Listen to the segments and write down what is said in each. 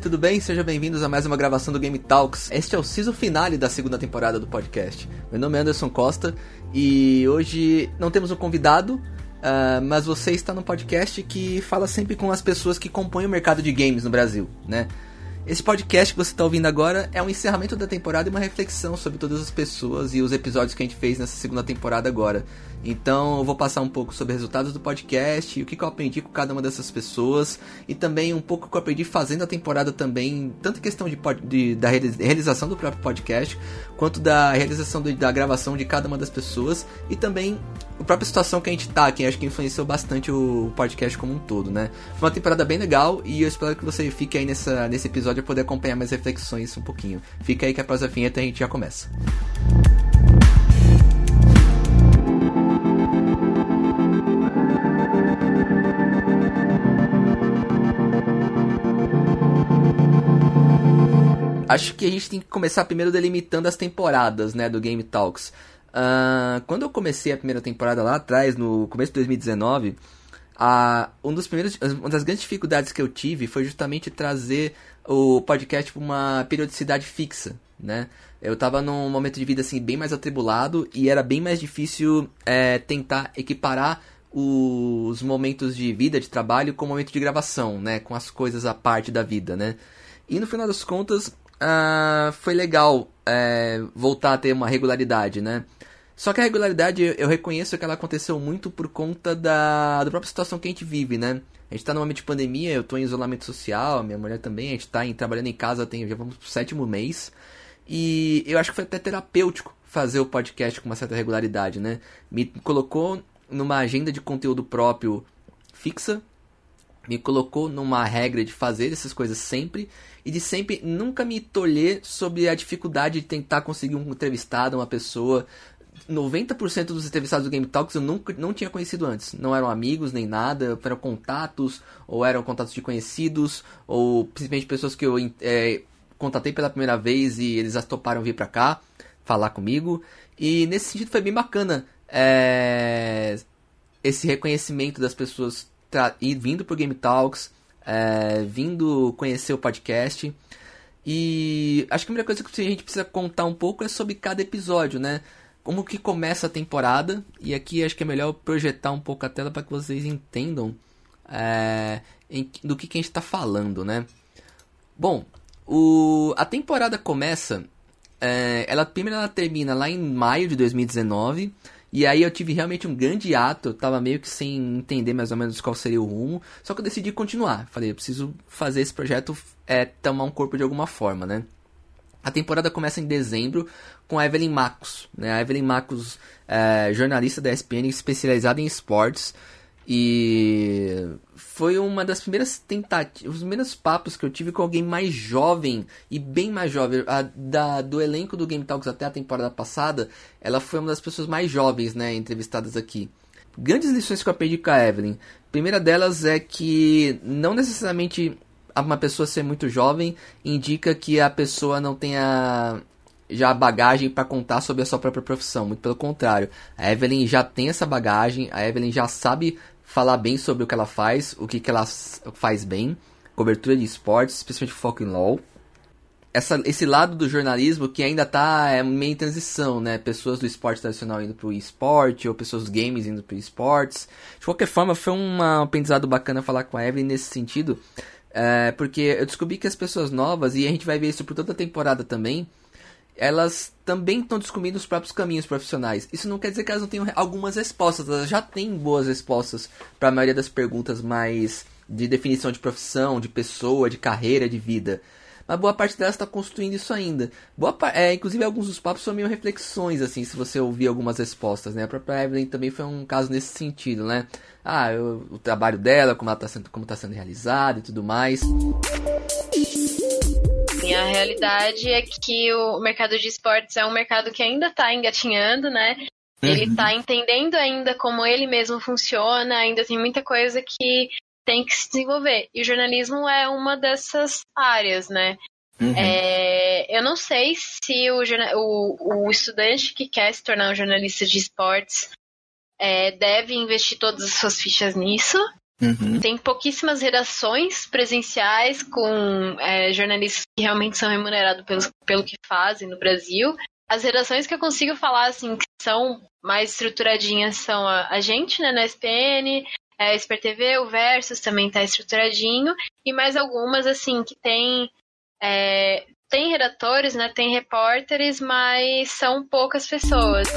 Tudo bem? Sejam bem-vindos a mais uma gravação do Game Talks. Este é o season finale da segunda temporada do podcast. Meu nome é Anderson Costa e hoje não temos um convidado, uh, mas você está no podcast que fala sempre com as pessoas que compõem o mercado de games no Brasil, né? Esse podcast que você está ouvindo agora é um encerramento da temporada e uma reflexão sobre todas as pessoas e os episódios que a gente fez nessa segunda temporada agora. Então eu vou passar um pouco sobre resultados do podcast, o que, eu aprendi com cada uma dessas pessoas e também um pouco o que eu aprendi fazendo a temporada também, tanto questão de, de da realização do próprio podcast, quanto da realização da gravação de cada uma das pessoas e também a própria situação que a gente tá, que acho que influenciou bastante o podcast como um todo, né? Foi uma temporada bem legal e eu espero que você fique aí nessa, nesse episódio para poder acompanhar mais reflexões um pouquinho. Fica aí que após a vinheta a gente já começa. Acho que a gente tem que começar primeiro delimitando as temporadas, né, do Game Talks. Uh, quando eu comecei a primeira temporada lá atrás, no começo de 2019, uh, um dos primeiros, uma das grandes dificuldades que eu tive foi justamente trazer o podcast para uma periodicidade fixa, né? Eu estava num momento de vida assim bem mais atribulado e era bem mais difícil é, tentar equiparar os momentos de vida, de trabalho, com o momento de gravação, né? Com as coisas à parte da vida, né? E no final das contas, uh, foi legal é, voltar a ter uma regularidade, né? Só que a regularidade eu reconheço que ela aconteceu muito por conta da, da própria situação que a gente vive, né? A gente tá num momento de pandemia, eu tô em isolamento social, minha mulher também, a gente tá em, trabalhando em casa, tem, já vamos pro sétimo mês. E eu acho que foi até terapêutico fazer o podcast com uma certa regularidade, né? Me colocou numa agenda de conteúdo próprio fixa, me colocou numa regra de fazer essas coisas sempre e de sempre nunca me tolher sobre a dificuldade de tentar conseguir um entrevistado, uma pessoa. 90% dos entrevistados do Game Talks eu nunca não tinha conhecido antes. Não eram amigos nem nada, eram contatos, ou eram contatos de conhecidos, ou simplesmente pessoas que eu é, contatei pela primeira vez e eles já toparam vir pra cá falar comigo. E nesse sentido foi bem bacana é, esse reconhecimento das pessoas ir vindo pro Game Talks, é, vindo conhecer o podcast. E acho que a primeira coisa que a gente precisa contar um pouco é sobre cada episódio, né? Como que começa a temporada. E aqui acho que é melhor projetar um pouco a tela para que vocês entendam é, em, do que, que a gente está falando, né? Bom, o, a temporada começa. É, ela primeiro ela termina lá em maio de 2019 e aí eu tive realmente um grande ato, eu tava meio que sem entender mais ou menos qual seria o rumo, só que eu decidi continuar. Falei, eu preciso fazer esse projeto é, tomar um corpo de alguma forma, né? A temporada começa em dezembro com a Evelyn Marcos, né? A Evelyn Marcos, é, jornalista da ESPN especializada em esportes, e foi uma das primeiras tentativas, os primeiros papos que eu tive com alguém mais jovem e bem mais jovem. A, da, do elenco do Game Talks até a temporada passada, ela foi uma das pessoas mais jovens, né, entrevistadas aqui. Grandes lições que eu aprendi com a Evelyn. Primeira delas é que não necessariamente uma pessoa ser muito jovem indica que a pessoa não tenha já bagagem para contar sobre a sua própria profissão. Muito pelo contrário, a Evelyn já tem essa bagagem, a Evelyn já sabe falar bem sobre o que ela faz, o que, que ela faz bem, cobertura de esportes, especialmente foco em LoL. Essa, esse lado do jornalismo que ainda está é, meio em transição, né? Pessoas do esporte tradicional indo pro esporte, ou pessoas dos games indo pro esportes. De qualquer forma, foi um aprendizado bacana falar com a Evelyn nesse sentido, é, porque eu descobri que as pessoas novas, e a gente vai ver isso por toda a temporada também, elas também estão descobrindo os próprios caminhos profissionais. Isso não quer dizer que elas não tenham algumas respostas, elas já têm boas respostas para a maioria das perguntas mais de definição de profissão, de pessoa, de carreira, de vida. Mas boa parte delas está construindo isso ainda. Boa é, inclusive, alguns dos papos são meio reflexões, assim, se você ouvir algumas respostas, né? A própria Evelyn também foi um caso nesse sentido, né? Ah, eu, o trabalho dela, como está sendo, tá sendo realizado e tudo mais. Assim, a realidade é que o mercado de esportes é um mercado que ainda está engatinhando, né? Ele está uhum. entendendo ainda como ele mesmo funciona, ainda tem muita coisa que tem que se desenvolver. E o jornalismo é uma dessas áreas, né? Uhum. É, eu não sei se o, o, o, estudante que quer se tornar um jornalista de esportes é, deve investir todas as suas fichas nisso, Uhum. Tem pouquíssimas redações presenciais com é, jornalistas que realmente são remunerados pelo, pelo que fazem no Brasil. As redações que eu consigo falar, assim, que são mais estruturadinhas são a, a gente, né, na SPN, é, Esper TV, o Versus também está estruturadinho, e mais algumas, assim, que tem, é, tem redatores, né, tem repórteres, mas são poucas pessoas.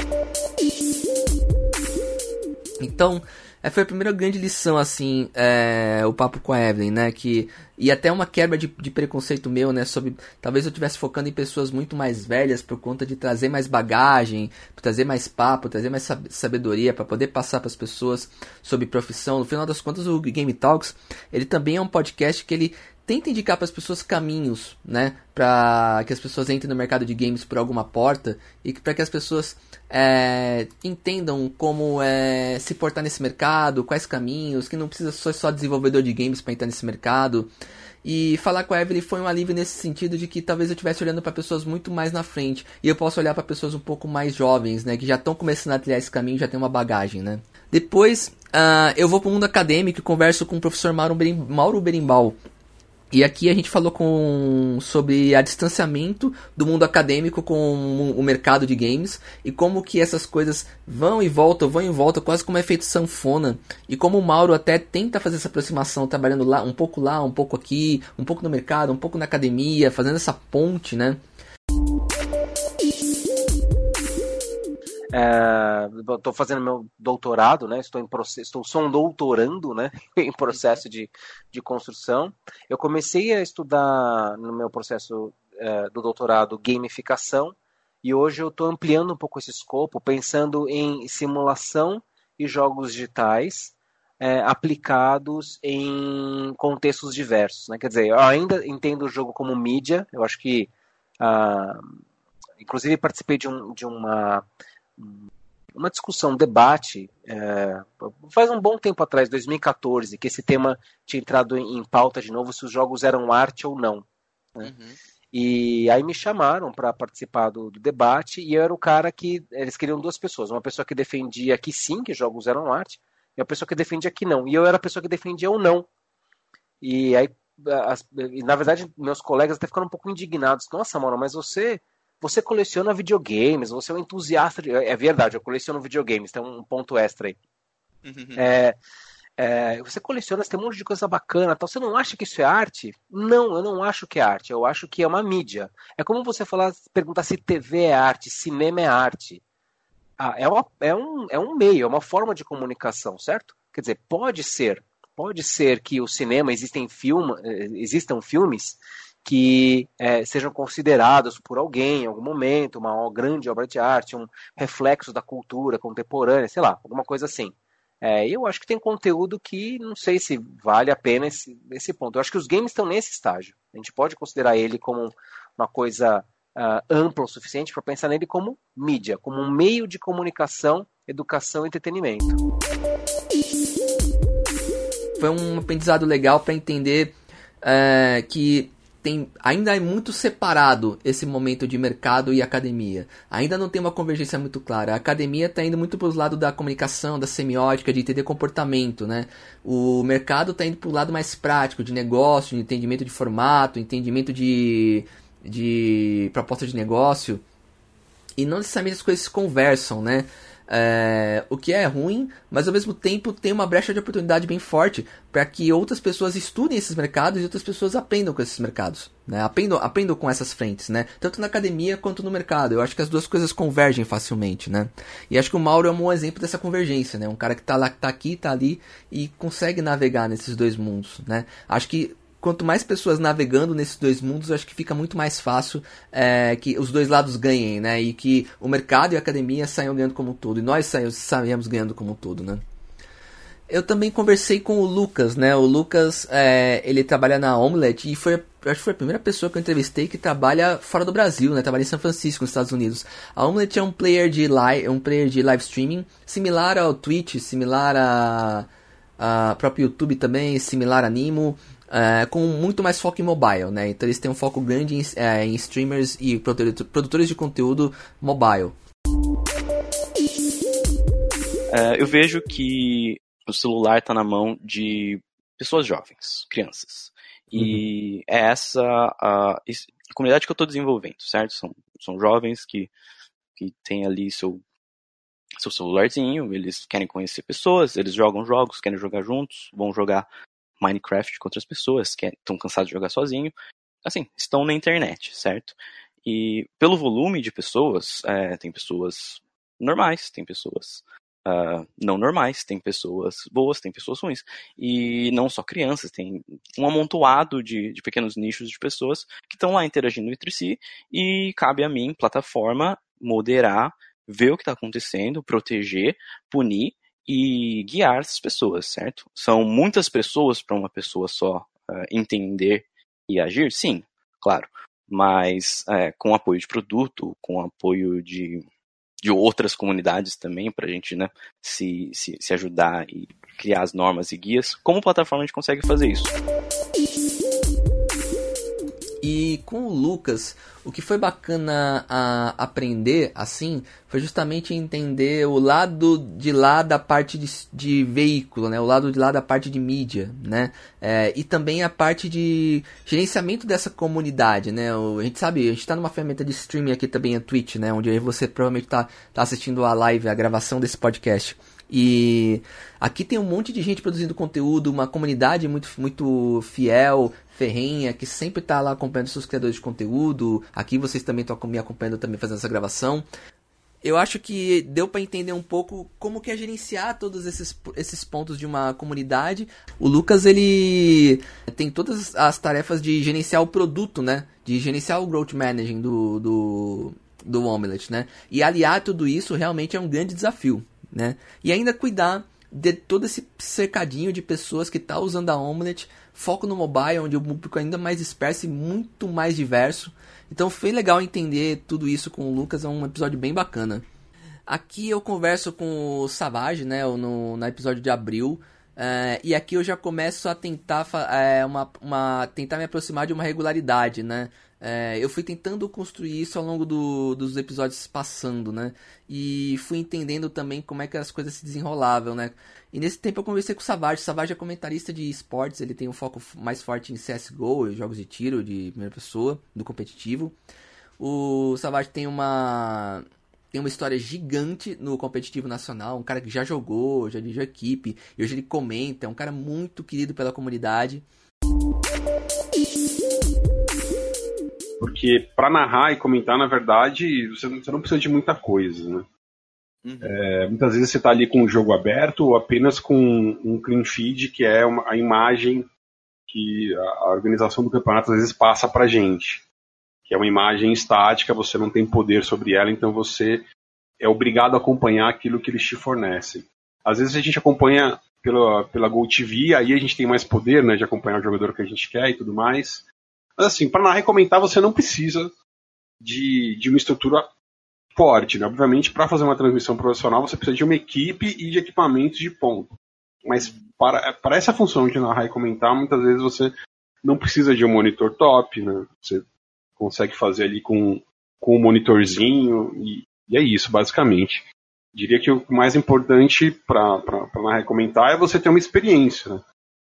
Então, é, foi a primeira grande lição, assim, é, o papo com a Evelyn, né? Que, e até uma quebra de, de preconceito meu, né? Sobre. Talvez eu estivesse focando em pessoas muito mais velhas por conta de trazer mais bagagem, trazer mais papo, trazer mais sabedoria para poder passar para as pessoas sobre profissão. No final das contas, o Game Talks, ele também é um podcast que ele tenta indicar para as pessoas caminhos, né? Para que as pessoas entrem no mercado de games por alguma porta e para que as pessoas é, entendam como é, se portar nesse mercado, quais caminhos, que não precisa ser só desenvolvedor de games para entrar nesse mercado. E falar com a Evelyn foi um alívio nesse sentido de que talvez eu estivesse olhando para pessoas muito mais na frente e eu posso olhar para pessoas um pouco mais jovens, né, que já estão começando a trilhar esse caminho, já tem uma bagagem, né. Depois uh, eu vou para o mundo acadêmico e converso com o professor Mauro, Mauro Berimbau, e aqui a gente falou com, sobre a distanciamento do mundo acadêmico com o mercado de games e como que essas coisas vão e voltam, vão e voltam, quase como é feito sanfona. E como o Mauro até tenta fazer essa aproximação, trabalhando lá, um pouco lá, um pouco aqui, um pouco no mercado, um pouco na academia, fazendo essa ponte, né? Estou é, fazendo meu doutorado, né? Estou em processo, estou sou um doutorando, né? em processo de, de construção. Eu comecei a estudar no meu processo é, do doutorado gamificação e hoje eu estou ampliando um pouco esse escopo, pensando em simulação e jogos digitais é, aplicados em contextos diversos. Né? Quer dizer, eu ainda entendo o jogo como mídia. Eu acho que, ah, inclusive, participei de, um, de uma uma discussão, um debate, é, faz um bom tempo atrás, 2014, que esse tema tinha entrado em, em pauta de novo, se os jogos eram arte ou não. Né? Uhum. E aí me chamaram para participar do, do, debate, e eu era o cara que. Eles queriam duas pessoas, uma pessoa que defendia que sim, que jogos eram arte, e uma pessoa que defendia que não. E eu era a pessoa que defendia o não. E aí, as, na verdade, meus colegas até ficaram um pouco indignados. Nossa, mano, mas você você coleciona videogames, você é um entusiasta. De... É verdade, eu coleciono videogames, tem um ponto extra aí. Uhum. É, é, você coleciona, você tem um monte de coisa bacana, tal. Você não acha que isso é arte? Não, eu não acho que é arte. Eu acho que é uma mídia. É como você falar, perguntar se TV é arte, cinema é arte. Ah, é, uma, é, um, é um meio, é uma forma de comunicação, certo? Quer dizer, pode ser, pode ser que o cinema existem film, eh, existam filmes que é, sejam considerados por alguém em algum momento uma grande obra de arte, um reflexo da cultura contemporânea, sei lá, alguma coisa assim. É, eu acho que tem conteúdo que não sei se vale a pena esse, esse ponto. Eu acho que os games estão nesse estágio. A gente pode considerar ele como uma coisa uh, ampla o suficiente para pensar nele como mídia, como um meio de comunicação, educação e entretenimento. Foi um aprendizado legal para entender é, que tem, ainda é muito separado esse momento de mercado e academia. Ainda não tem uma convergência muito clara. A academia está indo muito para o lado da comunicação, da semiótica, de entender comportamento, né? O mercado está indo para o lado mais prático, de negócio, de entendimento de formato, entendimento de, de proposta de negócio. E não necessariamente as coisas se conversam, né? É, o que é ruim, mas ao mesmo tempo tem uma brecha de oportunidade bem forte para que outras pessoas estudem esses mercados e outras pessoas aprendam com esses mercados, né? Aprendam, aprendam com essas frentes, né? Tanto na academia quanto no mercado. Eu acho que as duas coisas convergem facilmente, né? E acho que o Mauro é um bom exemplo dessa convergência, né? Um cara que está tá aqui, está ali e consegue navegar nesses dois mundos, né? Acho que quanto mais pessoas navegando nesses dois mundos, acho que fica muito mais fácil é, que os dois lados ganhem, né? E que o mercado e a academia saiam ganhando como um todo. E nós saímos ganhando como um todo, né? Eu também conversei com o Lucas, né? O Lucas, é, ele trabalha na Omelette e foi, acho que foi a primeira pessoa que eu entrevistei que trabalha fora do Brasil, né? Trabalha em São Francisco, nos Estados Unidos. A Omelette é um player de live, é um player de live streaming, similar ao Twitch, similar a, a próprio YouTube também, similar a Nimo é, com muito mais foco em mobile, né? Então eles têm um foco grande em, é, em streamers e produtores de conteúdo mobile. É, eu vejo que o celular está na mão de pessoas jovens, crianças. E uhum. é essa a, a, comunidade que eu estou desenvolvendo, certo? São, são jovens que, que têm ali seu, seu celularzinho, eles querem conhecer pessoas, eles jogam jogos, querem jogar juntos, vão jogar Minecraft com outras pessoas, que estão cansados de jogar sozinho. Assim, estão na internet, certo? E pelo volume de pessoas, é, tem pessoas normais, tem pessoas uh, não normais, tem pessoas boas, tem pessoas ruins. E não só crianças, tem um amontoado de, de pequenos nichos de pessoas que estão lá interagindo entre si e cabe a mim, plataforma, moderar, ver o que está acontecendo, proteger, punir e guiar essas pessoas, certo? São muitas pessoas para uma pessoa só uh, entender e agir? Sim, claro. Mas é, com apoio de produto, com apoio de de outras comunidades também, para a gente né, se, se, se ajudar e criar as normas e guias. Como plataforma a gente consegue fazer isso? E com o Lucas, o que foi bacana a aprender assim foi justamente entender o lado de lá da parte de, de veículo, né? O lado de lá da parte de mídia, né? É, e também a parte de gerenciamento dessa comunidade, né? O, a gente sabe, a gente está numa ferramenta de streaming aqui também, a Twitch, né? Onde você provavelmente está tá assistindo a live, a gravação desse podcast. E aqui tem um monte de gente produzindo conteúdo, uma comunidade muito, muito fiel, ferrenha, que sempre está lá acompanhando seus criadores de conteúdo. Aqui vocês também estão me acompanhando também fazendo essa gravação. Eu acho que deu para entender um pouco como que é gerenciar todos esses, esses pontos de uma comunidade. O Lucas, ele tem todas as tarefas de gerenciar o produto, né? De gerenciar o growth managing do, do, do Omelette, né? E aliar tudo isso realmente é um grande desafio, né? E ainda cuidar de todo esse cercadinho de pessoas que tá usando a Omelette foco no mobile, onde o público é ainda mais disperso e muito mais diverso. Então foi legal entender tudo isso com o Lucas, é um episódio bem bacana. Aqui eu converso com o Savage, né, no, no episódio de abril, é, e aqui eu já começo a tentar, é, uma, uma, tentar me aproximar de uma regularidade, né? É, eu fui tentando construir isso ao longo do, dos episódios passando, né? E fui entendendo também como é que as coisas se desenrolavam, né? E nesse tempo eu conversei com o Savage. O Savage é comentarista de esportes, ele tem um foco mais forte em CSGO, jogos de tiro de primeira pessoa, do competitivo. O Savage tem uma tem uma história gigante no competitivo nacional, um cara que já jogou, já dirigiu equipe, e hoje ele comenta, é um cara muito querido pela comunidade. Porque para narrar e comentar, na verdade, você não, você não precisa de muita coisa, né? Uhum. É, muitas vezes você está ali com o jogo aberto ou apenas com um clean feed, que é uma, a imagem que a, organização do campeonato às vezes passa para gente. Que é uma imagem estática, você não tem poder sobre ela, então você é obrigado a acompanhar aquilo que eles te fornecem. Às vezes a gente acompanha pela, pela GoTV, aí a gente tem mais poder né, de acompanhar o jogador que a gente quer e tudo mais. Mas assim, para narrar e comentar, você não precisa de, de uma estrutura forte, né? Obviamente, para fazer uma transmissão profissional, você precisa de uma equipe e de equipamentos de ponta. Mas para, para essa função de narrar e comentar, muitas vezes você não precisa de um monitor top, né? Você consegue fazer ali com, com um monitorzinho e, e é isso, basicamente. Diria que o mais importante para narrar e comentar é você ter uma experiência. Né?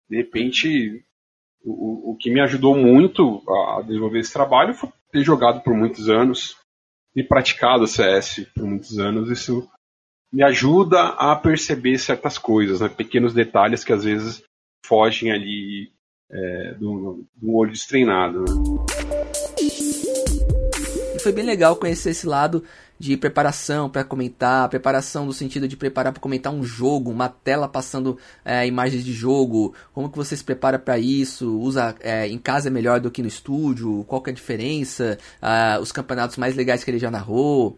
De repente, o, o que me ajudou muito a desenvolver esse trabalho foi ter jogado por muitos anos e praticado CS por muitos anos, isso me ajuda a perceber certas coisas, né? pequenos detalhes que às vezes fogem ali é, do, do olho destreinado. Né? Foi bem legal conhecer esse lado de preparação para comentar, preparação no sentido de preparar para comentar um jogo, uma tela passando é, imagens de jogo, como que você se prepara para isso, usa é, em casa é melhor do que no estúdio, qual que é a diferença, ah, os campeonatos mais legais que ele já narrou.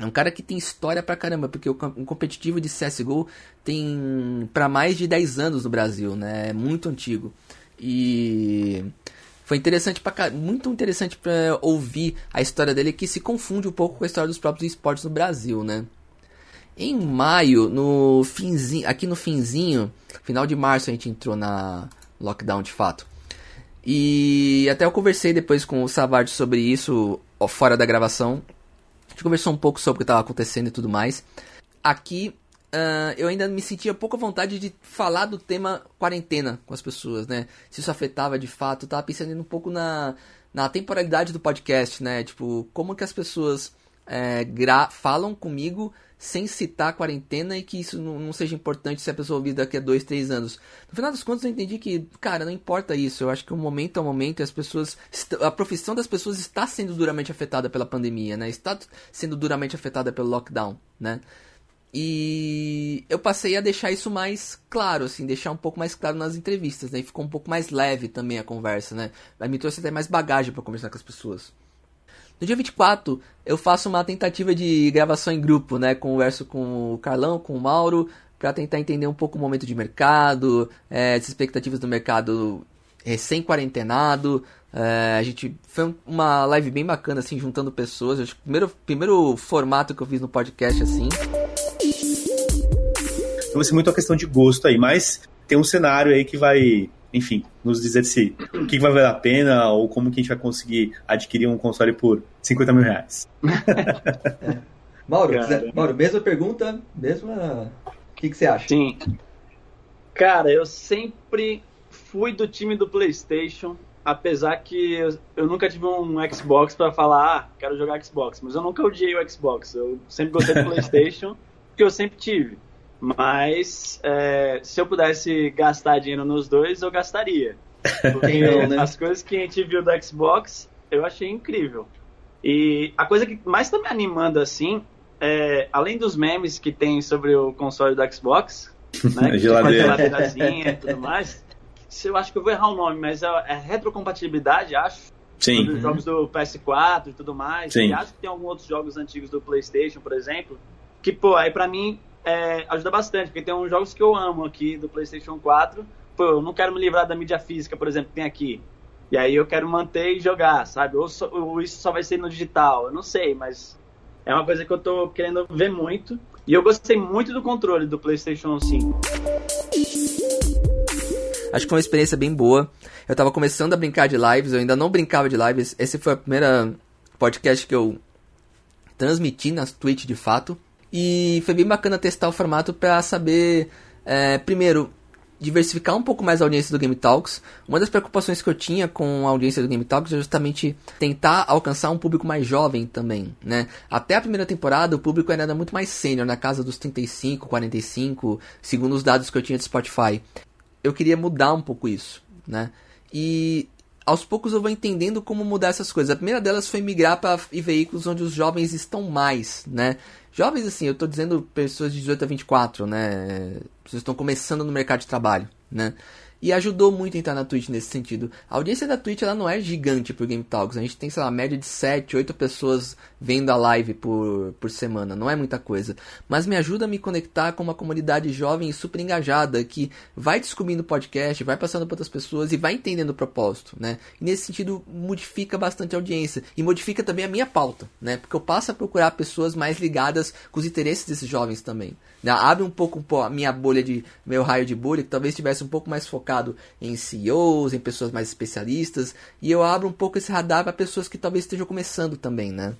É um cara que tem história pra caramba, porque o competitivo de CSGO tem para mais de 10 anos no Brasil, né? É muito antigo. E foi interessante pra, muito interessante para ouvir a história dele que se confunde um pouco com a história dos próprios esportes no Brasil, né? Em maio, no finzinho, aqui no finzinho, final de março a gente entrou na lockdown de fato. E até eu conversei depois com o Savard sobre isso fora da gravação. A gente conversou um pouco sobre o que estava acontecendo e tudo mais. Aqui uh, eu ainda me sentia pouca vontade de falar do tema quarentena com as pessoas, né? Se isso afetava de fato. Eu tava pensando um pouco na, na temporalidade do podcast, né? Tipo, como que as pessoas é, falam comigo sem citar a quarentena e que isso não, não, seja importante se a pessoa ouvir daqui a dois, três anos. No final das contas, eu entendi que, cara, não importa isso. Eu acho que o momento é o momento e as pessoas. A profissão das pessoas está sendo duramente afetada pela pandemia, né? Está sendo duramente afetada pelo lockdown, né? E eu passei a deixar isso mais claro, assim, deixar um pouco mais claro nas entrevistas, né? E ficou um pouco mais leve também a conversa, né? Me trouxe até mais bagagem para conversar com as pessoas. No dia 24, eu faço uma tentativa de gravação em grupo, né? Converso com o Carlão, com o Mauro, para tentar entender um pouco o momento de mercado, é, as expectativas do mercado recém-quarentenado. É, a gente foi uma live bem bacana, assim, juntando pessoas. Acho que o primeiro, primeiro formato que eu fiz no podcast, assim. Então vai ser muito uma questão de gosto aí, mas tem um cenário aí que vai enfim, nos dizer se o que vai valer a pena ou como que a gente vai conseguir adquirir um console por 50 mil reais. é. Mauro, Mauro, mesma pergunta, mesma. O que, que você acha? Sim. Cara, eu sempre fui do time do PlayStation, apesar que eu, eu nunca tive um Xbox para falar, ah, quero jogar Xbox, mas eu nunca odiei o Xbox. Eu sempre gostei do PlayStation, porque eu sempre tive. Mas é, se eu pudesse gastar dinheiro nos dois, eu gastaria. Porque não, né? as coisas que a gente viu do Xbox, eu achei incrível. E a coisa que mais tá me animando assim, é, além dos memes que tem sobre o console do Xbox, né? a geladeirazinha e tudo mais. Eu acho que eu vou errar o nome, mas é, é retrocompatibilidade, acho. Sim. Dos jogos do PS4 e tudo mais. Sim. E acho que tem alguns outros jogos antigos do PlayStation, por exemplo. Que, pô, aí pra mim é, ajuda bastante, porque tem uns jogos que eu amo aqui do PlayStation 4. Pô, eu não quero me livrar da mídia física, por exemplo, que tem aqui. E aí eu quero manter e jogar, sabe? Ou, só, ou, isso só vai ser no digital, eu não sei, mas é uma coisa que eu tô querendo ver muito. E eu gostei muito do controle do PlayStation 5. Acho que foi uma experiência bem boa. Eu tava começando a brincar de lives, eu ainda não brincava de lives. Esse foi a primeira podcast que eu transmiti nas Twitch de fato. E foi bem bacana testar o formato para saber, é, primeiro, diversificar um pouco mais a audiência do Game Talks. Uma das preocupações que eu tinha com a audiência do Game Talks é justamente tentar alcançar um público mais jovem também, né? Até a primeira temporada o público era muito mais sênior, na casa dos 35, 45, segundo os dados que eu tinha de Spotify. Eu queria mudar um pouco isso, né? E aos poucos eu vou entendendo como mudar essas coisas. A primeira delas foi migrar para veículos onde os jovens estão mais, né? Jovens, assim, eu estou dizendo pessoas de 18 a 24, né? Pessoas estão começando no mercado de trabalho, né? E ajudou muito a entrar na Twitch nesse sentido. A audiência da Twitch ela não é gigante por Game Talks. A gente tem, sei lá, média de 7, 8 pessoas vendo a live por, por semana. Não é muita coisa. Mas me ajuda a me conectar com uma comunidade jovem e super engajada que vai descobrindo o podcast, vai passando para outras pessoas e vai entendendo o propósito, né? E nesse sentido modifica bastante a audiência. E modifica também a minha pauta, né? Porque eu passo a procurar pessoas mais ligadas com os interesses desses jovens também. Né? Abre um pouco a minha bolha de meu raio de bolha, que talvez estivesse um pouco mais focado em CEOs, em pessoas mais especialistas, e eu abro um pouco esse radar para pessoas que talvez estejam começando também, né?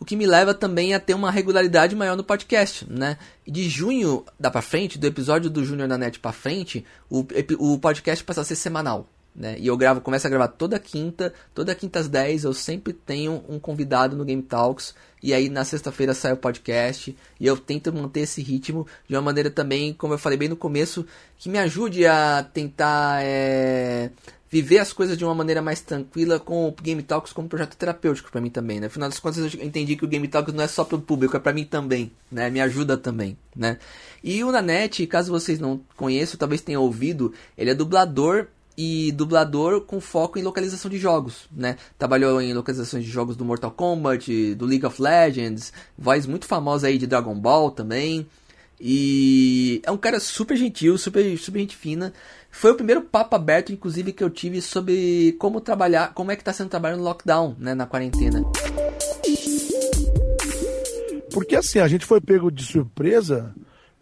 O que me leva também a ter uma regularidade maior no podcast, né? De junho da para frente, do episódio do Júnior da Net para frente, o, o podcast passa a ser semanal. Né? E eu gravo, começo a gravar toda quinta, toda quinta às 10 eu sempre tenho um convidado no Game Talks. E aí na sexta-feira sai o podcast. E eu tento manter esse ritmo de uma maneira também, como eu falei bem no começo, que me ajude a tentar é, viver as coisas de uma maneira mais tranquila com o Game Talks como projeto terapêutico para mim também, né? Afinal das contas eu entendi que o Game Talks não é só para o público, é para mim também, né? Me ajuda também, né? E o Nanete, caso vocês não conheçam, talvez tenham ouvido, ele é dublador e dublador com foco em localização de jogos, né? Trabalhou em localizações de jogos do Mortal Kombat, do League of Legends, voz muito famosa aí de Dragon Ball também. E é um cara super gentil, super, super gente fina. Foi o primeiro papo aberto, inclusive, que eu tive sobre como trabalhar, como é que tá sendo trabalho no lockdown, né, na quarentena. Porque assim, a gente foi pego de surpresa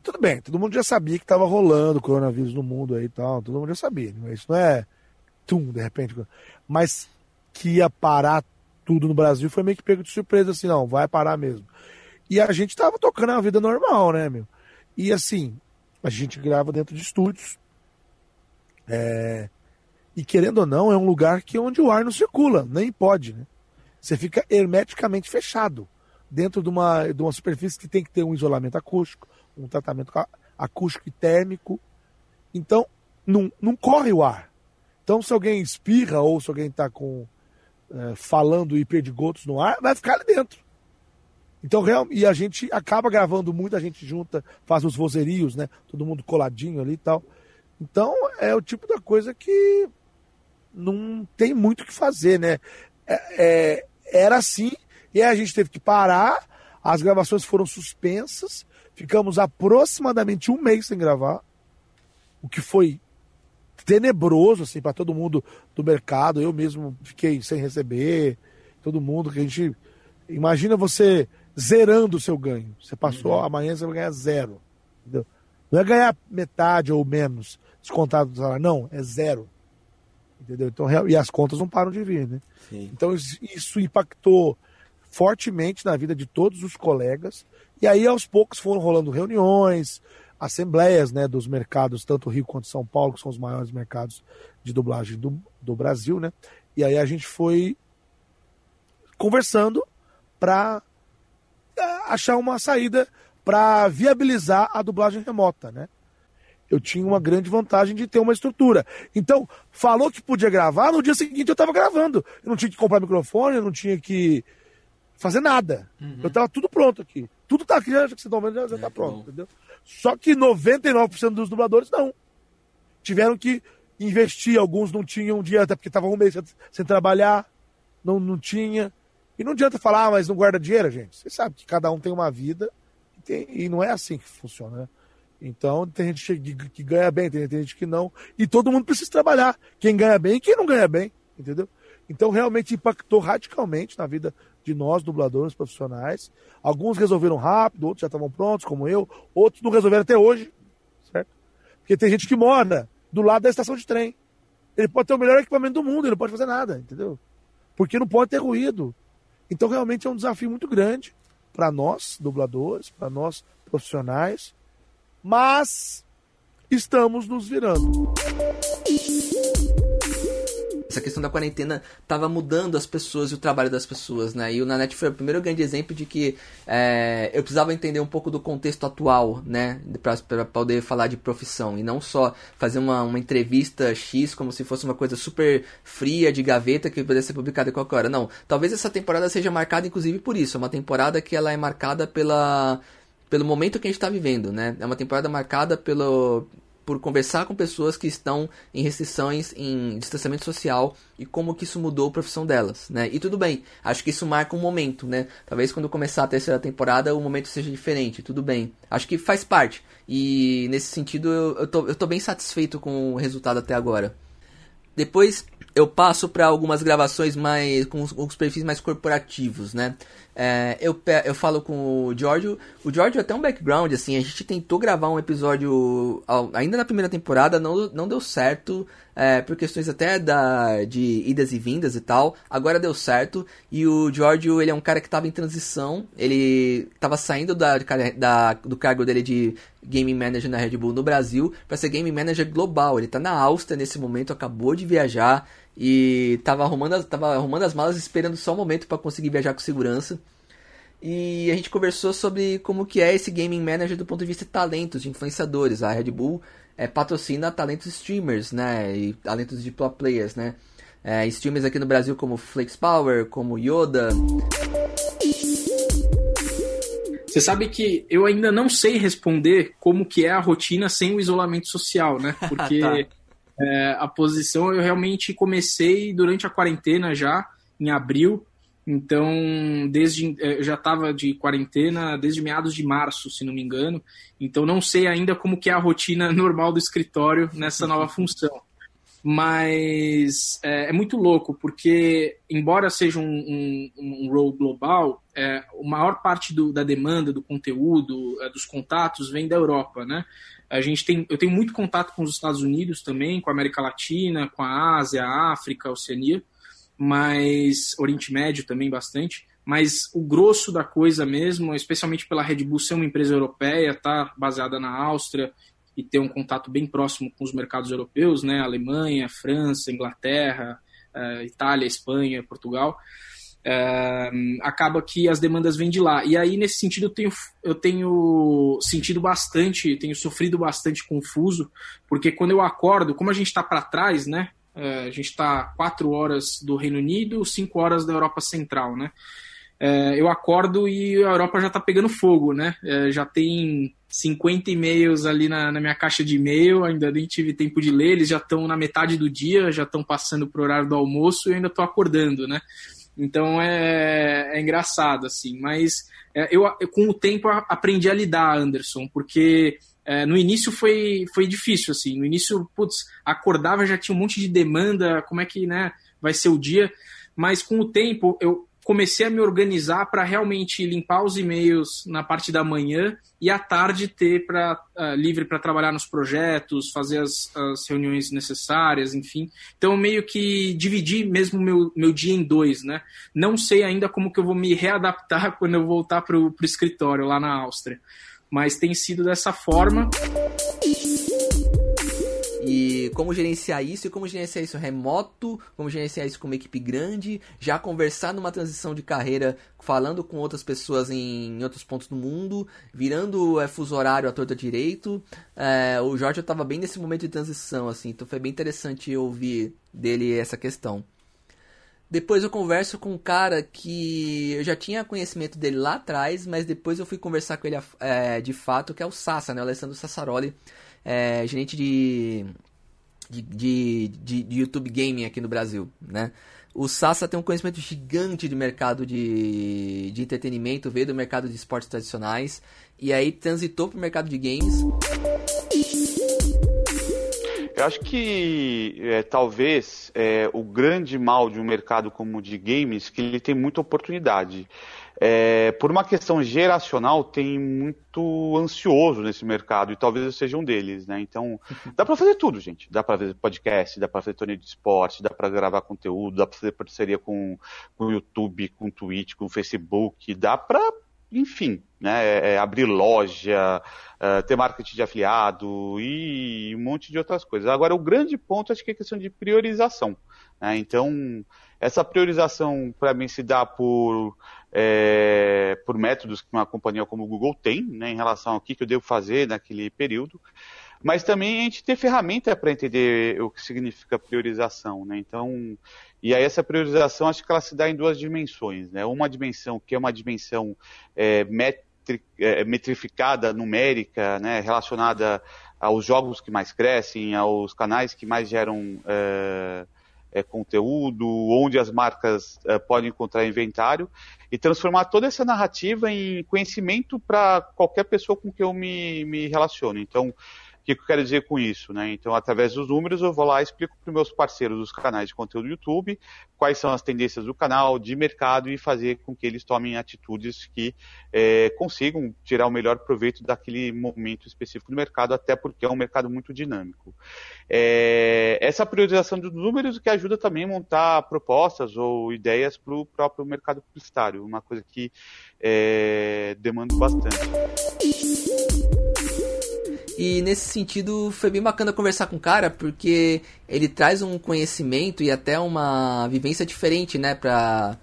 tudo bem, todo mundo já sabia que estava rolando coronavírus no mundo aí e tal, todo mundo já sabia. Isso não é tum, de repente. Mas que ia parar tudo no Brasil foi meio que pego de surpresa, assim, não, vai parar mesmo. E a gente tava tocando a vida normal, né, meu? E assim, a gente grava dentro de estúdios. É... E querendo ou não, é um lugar que onde o ar não circula, nem pode, né? Você fica hermeticamente fechado dentro de uma, de uma superfície que tem que ter um isolamento acústico, um tratamento acústico e térmico. Então, não, não corre o ar. Então, se alguém espirra ou se alguém está com é, falando hiperdigotos no ar, vai ficar ali dentro. Então, e a gente acaba gravando muito, a gente junta, faz os vozerios, né? Todo mundo coladinho ali e tal. Então, é o tipo da coisa que não tem muito o que fazer, né? É, é, era assim, e aí a gente teve que parar, as gravações foram suspensas, ficamos aproximadamente um mês sem gravar, o que foi tenebroso, assim, para todo mundo do mercado. Eu mesmo fiquei sem receber, todo mundo, que a gente. Imagina você zerando o seu ganho. Você passou, uhum. amanhã você vai ganhar zero. Entendeu? Não é ganhar metade ou menos descontado do salário, não, é zero. Entendeu? Então, e as contas não param de vir, né? Sim. Então isso impactou fortemente na vida de todos os colegas. E aí, aos poucos, foram rolando reuniões, assembleias né, dos mercados, tanto Rio quanto São Paulo, que são os maiores mercados de dublagem do, do Brasil, né? E aí a gente foi conversando para achar uma saída para viabilizar a dublagem remota, né? Eu tinha uma grande vantagem de ter uma estrutura. Então, falou que podia gravar, no dia seguinte eu estava gravando. Eu não tinha que comprar microfone, eu não tinha que fazer nada. Uhum. Eu estava tudo pronto aqui. Tudo está aqui, já que vocês estão vendo, já, está é, pronto, bom. entendeu? Só que 99% dos dubladores não. Tiveram que investir, alguns não tinham dinheiro, até porque estavam um mês sem trabalhar, não, não tinha. E não adianta falar, ah, mas não guarda dinheiro, gente. Você sabe que cada um tem uma vida e, tem, e não é assim que funciona, né? Então, tem gente que, que ganha bem, tem, tem, gente que não. E todo mundo precisa trabalhar. Quem ganha bem e quem não ganha bem, entendeu? Então, realmente impactou radicalmente na vida de nós, dubladores profissionais. Alguns resolveram rápido, outros já estavam prontos, como eu. Outros não resolveram até hoje, certo? Porque tem gente que mora do lado da estação de trem. Ele pode ter o melhor equipamento do mundo, ele não pode fazer nada, entendeu? Porque não pode ter ruído. Então, realmente é um desafio muito grande para nós, dubladores, para nós, profissionais. Mas estamos nos virando essa questão da quarentena tava mudando as pessoas e o trabalho das pessoas, né? E o Nanete foi o primeiro grande exemplo de que é, eu precisava entender um pouco do contexto atual, né? para poder falar de profissão e não só fazer uma, uma entrevista X como se fosse uma coisa super fria de gaveta que poderia ser publicada em qualquer hora. Não, talvez essa temporada seja marcada inclusive por isso. É uma temporada que ela é marcada pela pelo momento que a gente está vivendo, né? É uma temporada marcada pelo, por conversar com pessoas que estão em restrições, em distanciamento social e como que isso mudou a profissão delas, né? E tudo bem, acho que isso marca um momento, né? Talvez quando começar a terceira temporada o momento seja diferente, tudo bem. Acho que faz parte. E nesse sentido eu, eu, tô, eu tô bem satisfeito com o resultado até agora. Depois eu passo para algumas gravações mais com os, com os, perfis mais corporativos, né? É, eu, eu falo com o Giorgio. O Giorgio até um background, assim, a gente tentou gravar um episódio ainda na primeira temporada, não, não deu certo, é, por questões até da, de idas e vindas e tal. Agora deu certo. E o Giorgio, ele é um cara que estava em transição, ele estava saindo da, da, do cargo dele de Game Manager na Red Bull no Brasil para ser Game Manager global. Ele está na Áustria nesse momento, acabou de viajar e tava arrumando, tava arrumando as malas esperando só o um momento para conseguir viajar com segurança. E a gente conversou sobre como que é esse gaming manager do ponto de vista de talentos, de influenciadores. A Red Bull é, patrocina talentos streamers, né? E talentos de pro players, né? É, streamers aqui no Brasil como Flex Power, como Yoda. Você sabe que eu ainda não sei responder como que é a rotina sem o isolamento social, né? Porque tá. É, a posição eu realmente comecei durante a quarentena já, em abril. Então, desde é, eu já estava de quarentena desde meados de março, se não me engano. Então, não sei ainda como que é a rotina normal do escritório nessa nova função. Mas é, é muito louco, porque embora seja um, um, um role global, é, a maior parte do, da demanda, do conteúdo, é, dos contatos vem da Europa, né? A gente tem, eu tenho muito contato com os Estados Unidos também, com a América Latina, com a Ásia, a África, a Oceania, mas Oriente Médio também bastante. mas o grosso da coisa mesmo, especialmente pela Red Bull ser uma empresa europeia, tá baseada na Áustria e ter um contato bem próximo com os mercados europeus, né? Alemanha, França, Inglaterra, uh, Itália, Espanha, Portugal. Acaba que as demandas vêm de lá. E aí, nesse sentido, eu tenho, eu tenho sentido bastante, tenho sofrido bastante confuso, porque quando eu acordo, como a gente está para trás, né? Uh, a gente está quatro horas do Reino Unido, cinco horas da Europa Central, né? Uh, eu acordo e a Europa já está pegando fogo, né? já tem 50 e-mails ali na, na, minha caixa de e-mail, ainda nem tive tempo de ler, eles já estão na metade do dia, já estão passando pro horário do almoço e eu ainda estou acordando, né? Então é, é engraçado, assim, mas é, eu, eu, com o tempo aprendi a lidar, Anderson, porque é, no início foi, foi difícil, assim, no início, putz, acordava, já tinha um monte de demanda, como é que, né, vai ser o dia, mas com o tempo eu comecei a me organizar para realmente limpar os e-mails na parte da manhã e à tarde ter para uh, ah, livre para trabalhar nos projetos, fazer as, as, reuniões necessárias, enfim. Então meio que dividi mesmo meu, meu dia em dois, né? Não sei ainda como que eu vou me readaptar quando eu voltar para o escritório lá na Áustria, mas tem sido dessa forma como gerenciar isso e como gerenciar isso remoto, como gerenciar isso com uma equipe grande, já conversar numa transição de carreira falando com outras pessoas em, em outros pontos do mundo, virando é, fuso horário à torta direito. É, o Jorge estava bem nesse momento de transição, assim, então foi bem interessante ouvir dele essa questão. Depois eu converso com um cara que eu já tinha conhecimento dele lá atrás, mas depois eu fui conversar com ele é, de fato, que é o Sassa, né? O Alessandro Sassaroli, é, gerente de, de, de, de, de YouTube Gaming aqui no Brasil, né? O Sassa tem um conhecimento gigante de mercado de, de entretenimento, veio do mercado de esportes tradicionais e aí transitou para o mercado de games. Eu acho que é, talvez é, o grande mal de um mercado como o de games que ele tem muita oportunidade é, por uma questão geracional, tem muito ansioso nesse mercado, e talvez eu seja um deles, né? Então, dá para fazer tudo, gente. Dá para fazer podcast, dá para fazer torneio de esporte, dá para gravar conteúdo, dá para fazer parceria com, o YouTube, com o Twitch, com o Facebook, dá para, enfim, né? É, é, abrir loja, é, ter marketing de afiliado e um monte de outras coisas. Agora, o grande ponto acho que é a questão de priorização. Né? Então, essa priorização para mim se dá por é, por métodos que uma companhia como o Google tem, né, em relação ao que, que eu devo fazer naquele período, mas também a gente ter ferramenta para entender o que significa priorização, né? Então, e aí essa priorização acho que ela se dá em duas dimensões, né? Uma dimensão que é uma dimensão é, metri, é, metrificada, numérica, né, relacionada aos jogos que mais crescem, aos canais que mais geram é, é, conteúdo, onde as marcas é, podem encontrar inventário, e transformar toda essa narrativa em conhecimento para qualquer pessoa com que eu me, me relaciono. Então, o que, eu quero dizer com isso? Né? Então, através dos números, eu vou lá e explico para os meus parceiros dos canais de conteúdo do YouTube quais são as tendências do canal, de mercado e fazer com que eles tomem atitudes que é, consigam tirar o melhor proveito daquele momento específico do mercado, até porque é um mercado muito dinâmico. É, essa priorização dos números que ajuda também a montar propostas ou ideias para o próprio mercado publicitário, uma coisa que é, demanda bastante. E nesse sentido foi bem bacana conversar com o cara, porque ele traz um conhecimento e até uma vivência diferente, né, para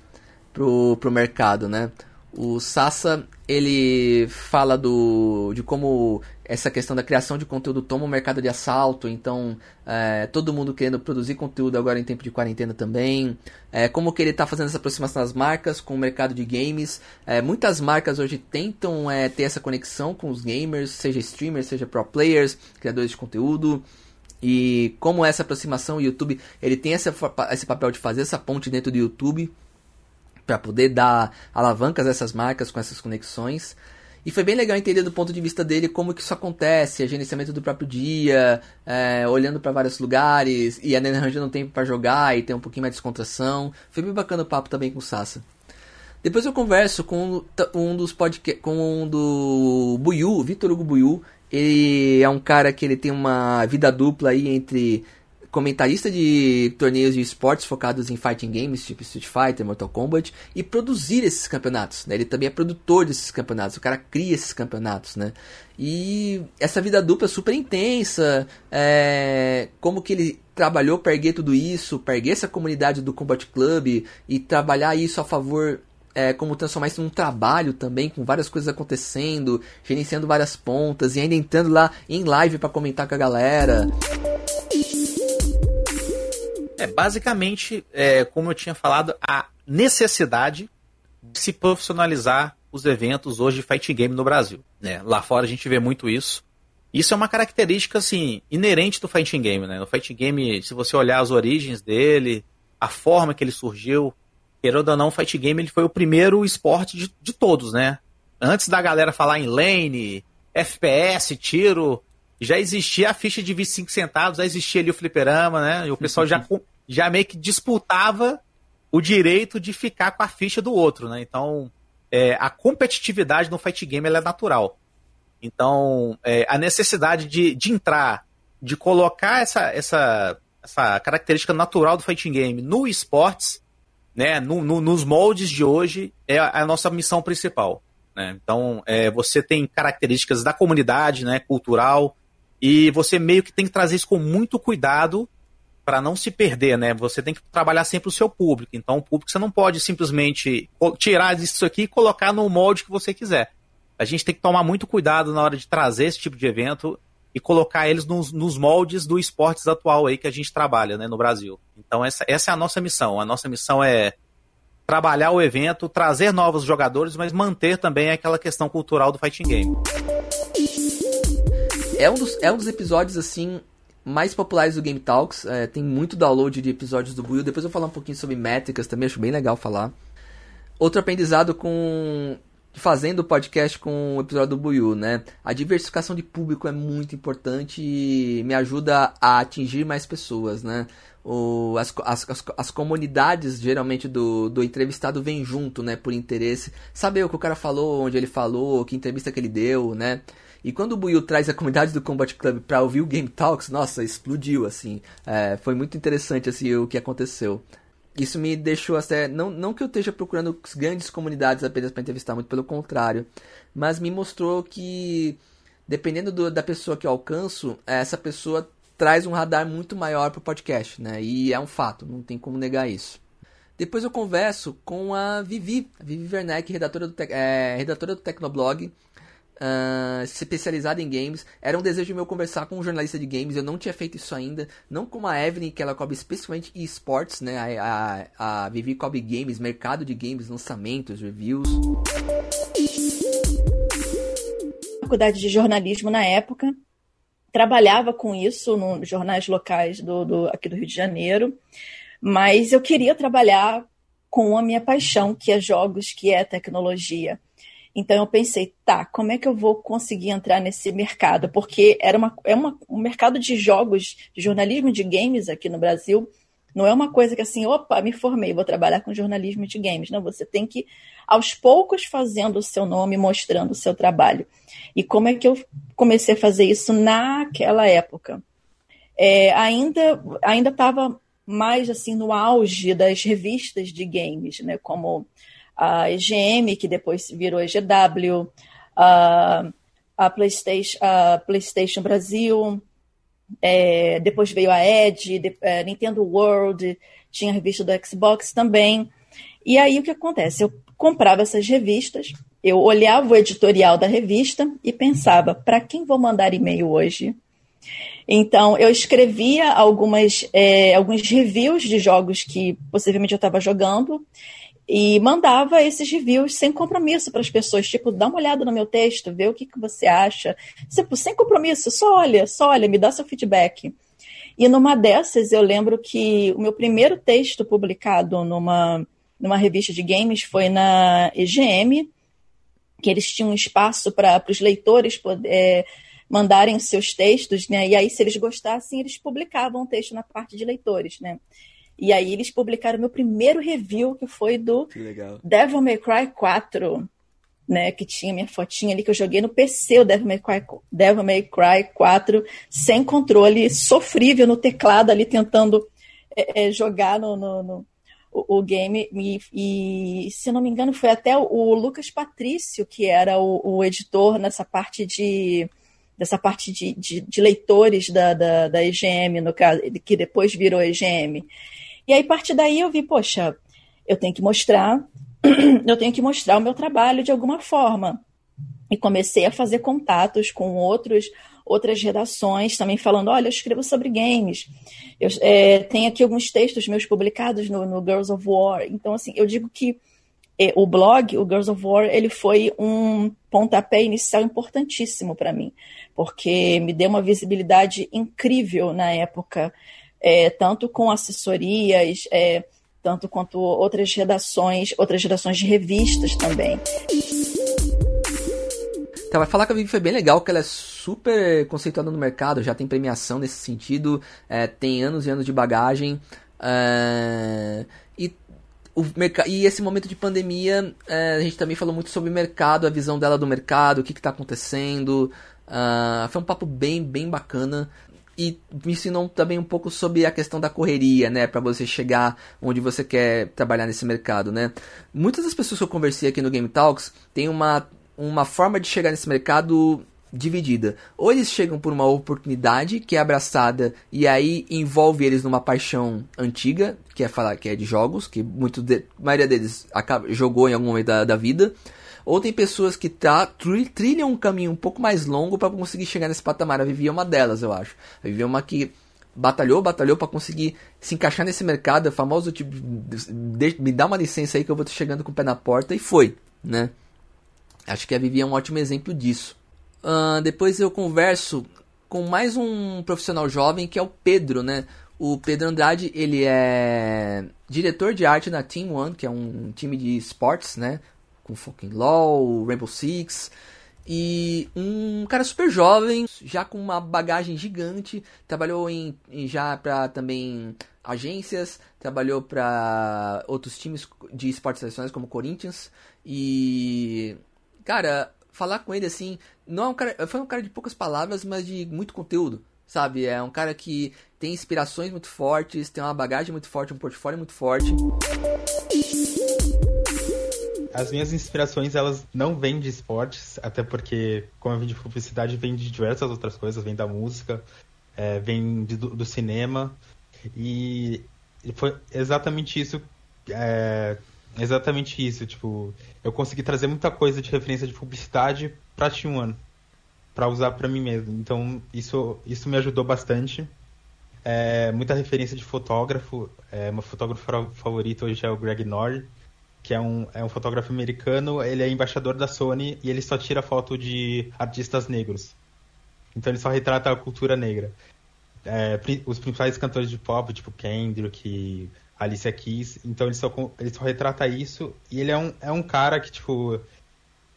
pro, pro mercado, né? O Sassa, ele fala do de como essa questão da criação de conteúdo toma o um mercado de assalto, então é, todo mundo querendo produzir conteúdo agora em tempo de quarentena também. É, como que ele está fazendo essa aproximação das marcas com o mercado de games. É, muitas marcas hoje tentam é, ter essa conexão com os gamers, seja streamers, seja pro players, criadores de conteúdo. E como essa aproximação, o YouTube ele tem essa, esse papel de fazer essa ponte dentro do YouTube para poder dar alavancas a essas marcas com essas conexões. E foi bem legal entender do ponto de vista dele como que isso acontece, gerenciamento do próprio dia, é, olhando para vários lugares e arranjando tempo para jogar e ter um pouquinho mais de descontração. Foi bem bacana o papo também com o Sassa. Depois eu converso com um dos podcasts, com um do Buiu, Vitor Hugo Buiu. Ele é um cara que ele tem uma vida dupla aí entre comentarista de torneios de esportes focados em fighting games, tipo Street Fighter, Mortal Kombat, e produzir esses campeonatos, né? Ele também é produtor desses campeonatos, o cara cria esses campeonatos, né? E essa vida dupla é super intensa, é... como que ele trabalhou para erguer tudo isso, para erguer essa comunidade do Combat Club e trabalhar isso a favor é, como transformar isso num trabalho também, com várias coisas acontecendo, gerenciando várias pontas e ainda entrando lá em live para comentar com a galera. É, basicamente, é, como eu tinha falado, a necessidade de se profissionalizar os eventos hoje de fighting game no Brasil. Né? Lá fora a gente vê muito isso. Isso é uma característica assim inerente do fighting game, né? O fighting game, se você olhar as origens dele, a forma que ele surgiu, querendo ou não, o fight game ele foi o primeiro esporte de, de todos, né? Antes da galera falar em lane, FPS, tiro, já existia a ficha de 25 centavos, já existia ali o fliperama, né? E o pessoal já, já meio que disputava o direito de ficar com a ficha do outro, né? Então, é, a competitividade no fight game é natural. Então, é, a necessidade de, de entrar, de colocar essa, essa, essa característica natural do fighting game no esportes, né, no, no, nos moldes de hoje, é a, a nossa missão principal. Né? Então, é, você tem características da comunidade, né, cultural, e você meio que tem que trazer isso com muito cuidado para não se perder, né? Você tem que trabalhar sempre o seu público. Então, o público você não pode simplesmente tirar isso aqui e colocar no molde que você quiser. A gente tem que tomar muito cuidado na hora de trazer esse tipo de evento e colocar eles nos, nos, moldes do esportes atual aí que a gente trabalha né, no Brasil. Então essa, essa é a nossa missão. A nossa missão é trabalhar o evento, trazer novos jogadores, mas manter também aquela questão cultural do fighting game. É um dos, é um dos episódios assim mais populares do Game Talks. É, tem muito download de episódios do Build. Depois eu vou falar um pouquinho sobre métricas também, acho bem legal falar. Outro aprendizado com fazendo o podcast com o episódio do Buiu, né? A diversificação de público é muito importante e me ajuda a atingir mais pessoas, né? O, as, as, as, as, comunidades, geralmente, do, do entrevistado vêm junto, né? Por interesse. Saber o que o cara falou, onde ele falou, que entrevista que ele deu, né? E quando o Buiu traz a comunidade do Combat Club para ouvir o Game Talks, nossa, explodiu, assim. É, foi muito interessante, assim, o que aconteceu isso me deixou até. Não, não que eu esteja procurando grandes comunidades apenas para entrevistar, muito pelo contrário. Mas me mostrou que, dependendo do, da pessoa que eu alcanço, essa pessoa traz um radar muito maior para o podcast, né? E é um fato, não tem como negar isso. Depois eu converso com a Vivi, a Vivi Werneck, redatora do, é, redatora do Tecnoblog, uh, especializada em games. Era um desejo meu conversar com um jornalista de games, eu não tinha feito isso ainda. Não como a Evelyn, que ela cobre especialmente esportes, né? A, a, a Vivi cobre games, mercado de games, lançamentos, reviews. Faculdade de jornalismo na época. Trabalhava com isso nos jornais locais do, do, aqui do Rio de Janeiro, mas eu queria trabalhar com a minha paixão, que é jogos, que é tecnologia. Então eu pensei, tá, como é que eu vou conseguir entrar nesse mercado? Porque era uma, é uma, um mercado de jogos, de jornalismo de games aqui no Brasil. Não é uma coisa que assim, opa, me formei, vou trabalhar com jornalismo de games. Não, você tem que, aos poucos, fazendo o seu nome, mostrando o seu trabalho. E como é que eu comecei a fazer isso naquela época? É, ainda ainda estava mais assim no auge das revistas de games, né? Como a EGM, que depois virou EGW, a, a, PlayStation, a PlayStation Brasil, é, depois veio a Edge, é, Nintendo World, tinha a revista do Xbox também. E aí o que acontece? Eu comprava essas revistas, eu olhava o editorial da revista e pensava: para quem vou mandar e-mail hoje? Então, eu escrevia algumas, é, alguns reviews de jogos que possivelmente eu estava jogando e mandava esses reviews sem compromisso para as pessoas, tipo, dá uma olhada no meu texto, vê o que, que você acha. Tipo, sem compromisso, só olha, só olha, me dá seu feedback. E numa dessas, eu lembro que o meu primeiro texto publicado numa, numa revista de games foi na EGM, que eles tinham um espaço para os leitores é, mandarem seus textos, né? E aí, se eles gostassem, eles publicavam o texto na parte de leitores, né? E aí eles publicaram meu primeiro review, que foi do que Devil May Cry 4. né, que tinha minha fotinha ali que eu joguei no PC, o Devil May Cry, Devil May Cry 4, sem controle, sofrível no teclado ali tentando é, é, jogar no, no, no o, o, game. E, e, se não me engano, foi até o, o Lucas Patrício, que era o, o, editor nessa parte de dessa parte de, de, de leitores da, da, da, EGM, no caso, que depois virou EGM. E aí, a partir daí, eu vi, poxa, eu tenho que mostrar, eu tenho que mostrar o meu trabalho de alguma forma. E comecei a fazer contatos com outros outras redações também falando, olha, eu escrevo sobre games, eu é, tenho aqui alguns textos meus publicados no, no, Girls of War. Então, assim, eu digo que é, o blog, o Girls of War, ele foi um pontapé inicial importantíssimo para mim, porque me deu uma visibilidade incrível na época, é, tanto com assessorias, é, tanto quanto outras redações, outras redações de revistas também. Então, vai falar que a Vivi foi bem legal, que ela é super conceituada no mercado, já tem premiação nesse sentido, é, tem anos e anos de bagagem. É, e, o, e esse momento de pandemia, é, a gente também falou muito sobre o mercado, a visão dela do mercado, o que está acontecendo. Uh, foi um papo bem, bem bacana e me ensinou também um pouco sobre a questão da correria, né, para você chegar onde você quer trabalhar nesse mercado, né. Muitas das pessoas que eu conversei aqui no Game Talks têm uma uma forma de chegar nesse mercado dividida. Ou eles chegam por uma oportunidade que é abraçada e aí envolve eles numa paixão antiga, que é falar que é de jogos, que muito de, a maioria deles acaba, jogou em algum momento da, da vida. Ou tem pessoas que tá, trilham um caminho um pouco mais longo para conseguir chegar nesse patamar. A Vivi é uma delas, eu acho. A Vivi é uma que batalhou, batalhou para conseguir se encaixar nesse mercado, é famoso tipo, me dá uma licença aí que eu vou chegando com o pé na porta e foi, né? Acho que a Vivi é um ótimo exemplo disso. Uh, depois eu converso com mais um profissional jovem que é o Pedro, né? O Pedro Andrade, ele é diretor de arte na Team One, que é um time de esportes, né? Com Fucking LoL, Rainbow Six. E um cara super jovem, já com uma bagagem gigante, trabalhou em, em já para também agências, trabalhou para outros times de esportes tradicionais como Corinthians e cara, falar com ele assim, não é um cara, foi um cara de poucas palavras, mas de muito conteúdo, sabe? É um cara que tem inspirações muito fortes, tem uma bagagem muito forte, um portfólio muito forte. As minhas inspirações, elas não vêm de esportes, até porque, como eu vim de publicidade, vem de diversas outras coisas, vem da música, é, vem de, do, do, cinema, e foi exatamente isso é, Exatamente isso, tipo, eu consegui trazer muita coisa de referência de publicidade pra T1 para usar para mim mesmo. Então, isso isso me ajudou bastante. É, muita referência de fotógrafo, é, meu fotógrafo favorito hoje é o Greg Nord, que é um, é um fotógrafo americano, ele é embaixador da Sony e ele só tira foto de artistas negros. Então ele só retrata a cultura negra. É, os principais cantores de pop, tipo Kendrick, Alicia Keys. Então ele só, ele só retrata isso. E ele é um, é um cara que, tipo.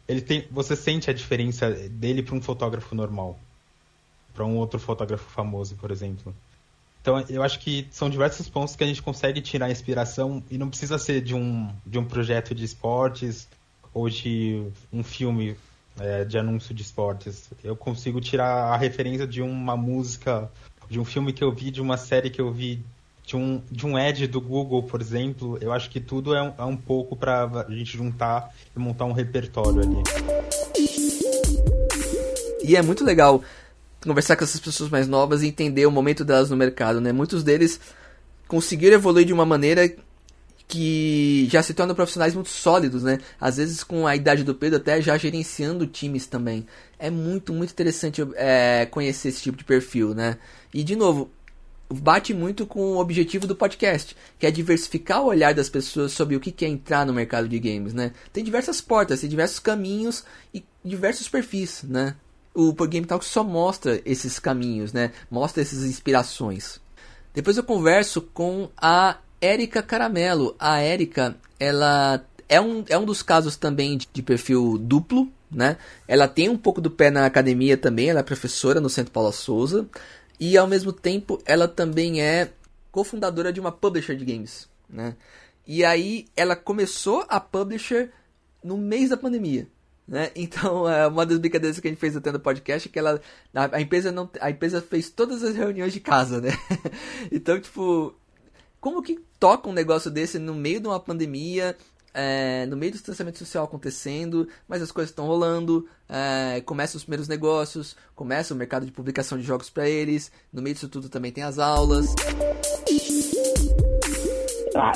Ele tem, você sente a diferença dele para um fotógrafo normal. Para um outro fotógrafo famoso, por exemplo. Então eu acho que são diversos pontos que a gente consegue tirar inspiração. E não precisa ser de um, de um projeto de esportes ou de um filme é, de anúncio de esportes. Eu consigo tirar a referência de uma música, de um filme que eu vi, de uma série que eu vi de um, de um ad do Google, por exemplo, eu acho que tudo é um, é um pouco para a gente juntar e montar um repertório ali. E é muito legal conversar com essas pessoas mais novas e entender o momento delas no mercado, né? Muitos deles conseguiram evoluir de uma maneira que já se tornam profissionais muito sólidos, né? Às vezes com a idade do Pedro até já gerenciando times também. É muito, muito interessante é, conhecer esse tipo de perfil, né? E de novo, bate muito com o objetivo do podcast, que é diversificar o olhar das pessoas sobre o que é entrar no mercado de games, né? Tem diversas portas, tem diversos caminhos e diversos perfis, né? O Game Talk só mostra esses caminhos, né? Mostra essas inspirações. Depois eu converso com a Érica Caramelo. A Érica, ela é um, é um dos casos também de, de perfil duplo, né? Ela tem um pouco do pé na academia também, ela é professora no Centro Paula Souza. E ao mesmo tempo, ela também é cofundadora de uma publisher de games, né? E aí ela começou a publisher no mês da pandemia, Né? Então, é, uma das brincadeiras que a gente fez até no podcast é que ela, a, empresa não, a empresa fez todas as reuniões de casa, né? então, tipo, como que toca um negócio desse no meio de uma pandemia, é, no meio do distanciamento social acontecendo, mas as coisas estão rolando, é, começam os primeiros negócios, começa o mercado de publicação de jogos para eles, no meio disso tudo também tem as aulas.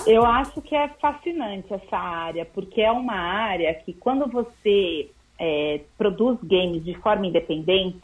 Eu acho que é fascinante essa área, porque é uma área que quando você é, produz games de forma independente,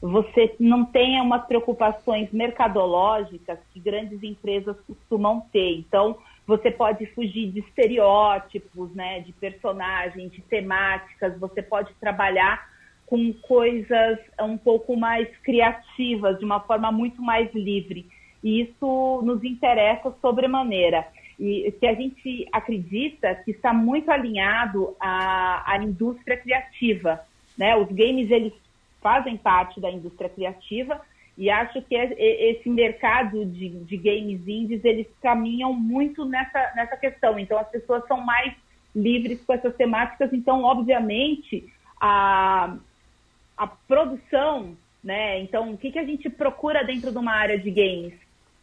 você não tem umas preocupações mercadológicas que grandes empresas costumam ter. Então, você pode fugir de estereótipos, né, de personagens, de temáticas, você pode trabalhar com coisas um pouco mais criativas, de uma forma muito mais livre e isso nos interessa sobremaneira. E que a gente acredita que está muito alinhado à, à indústria criativa. Né? Os games, eles fazem parte da indústria criativa e acho que esse mercado de, de games indies, eles caminham muito nessa, nessa questão. Então, as pessoas são mais livres com essas temáticas. Então, obviamente, a, a produção, né? Então, o que, que a gente procura dentro de uma área de games?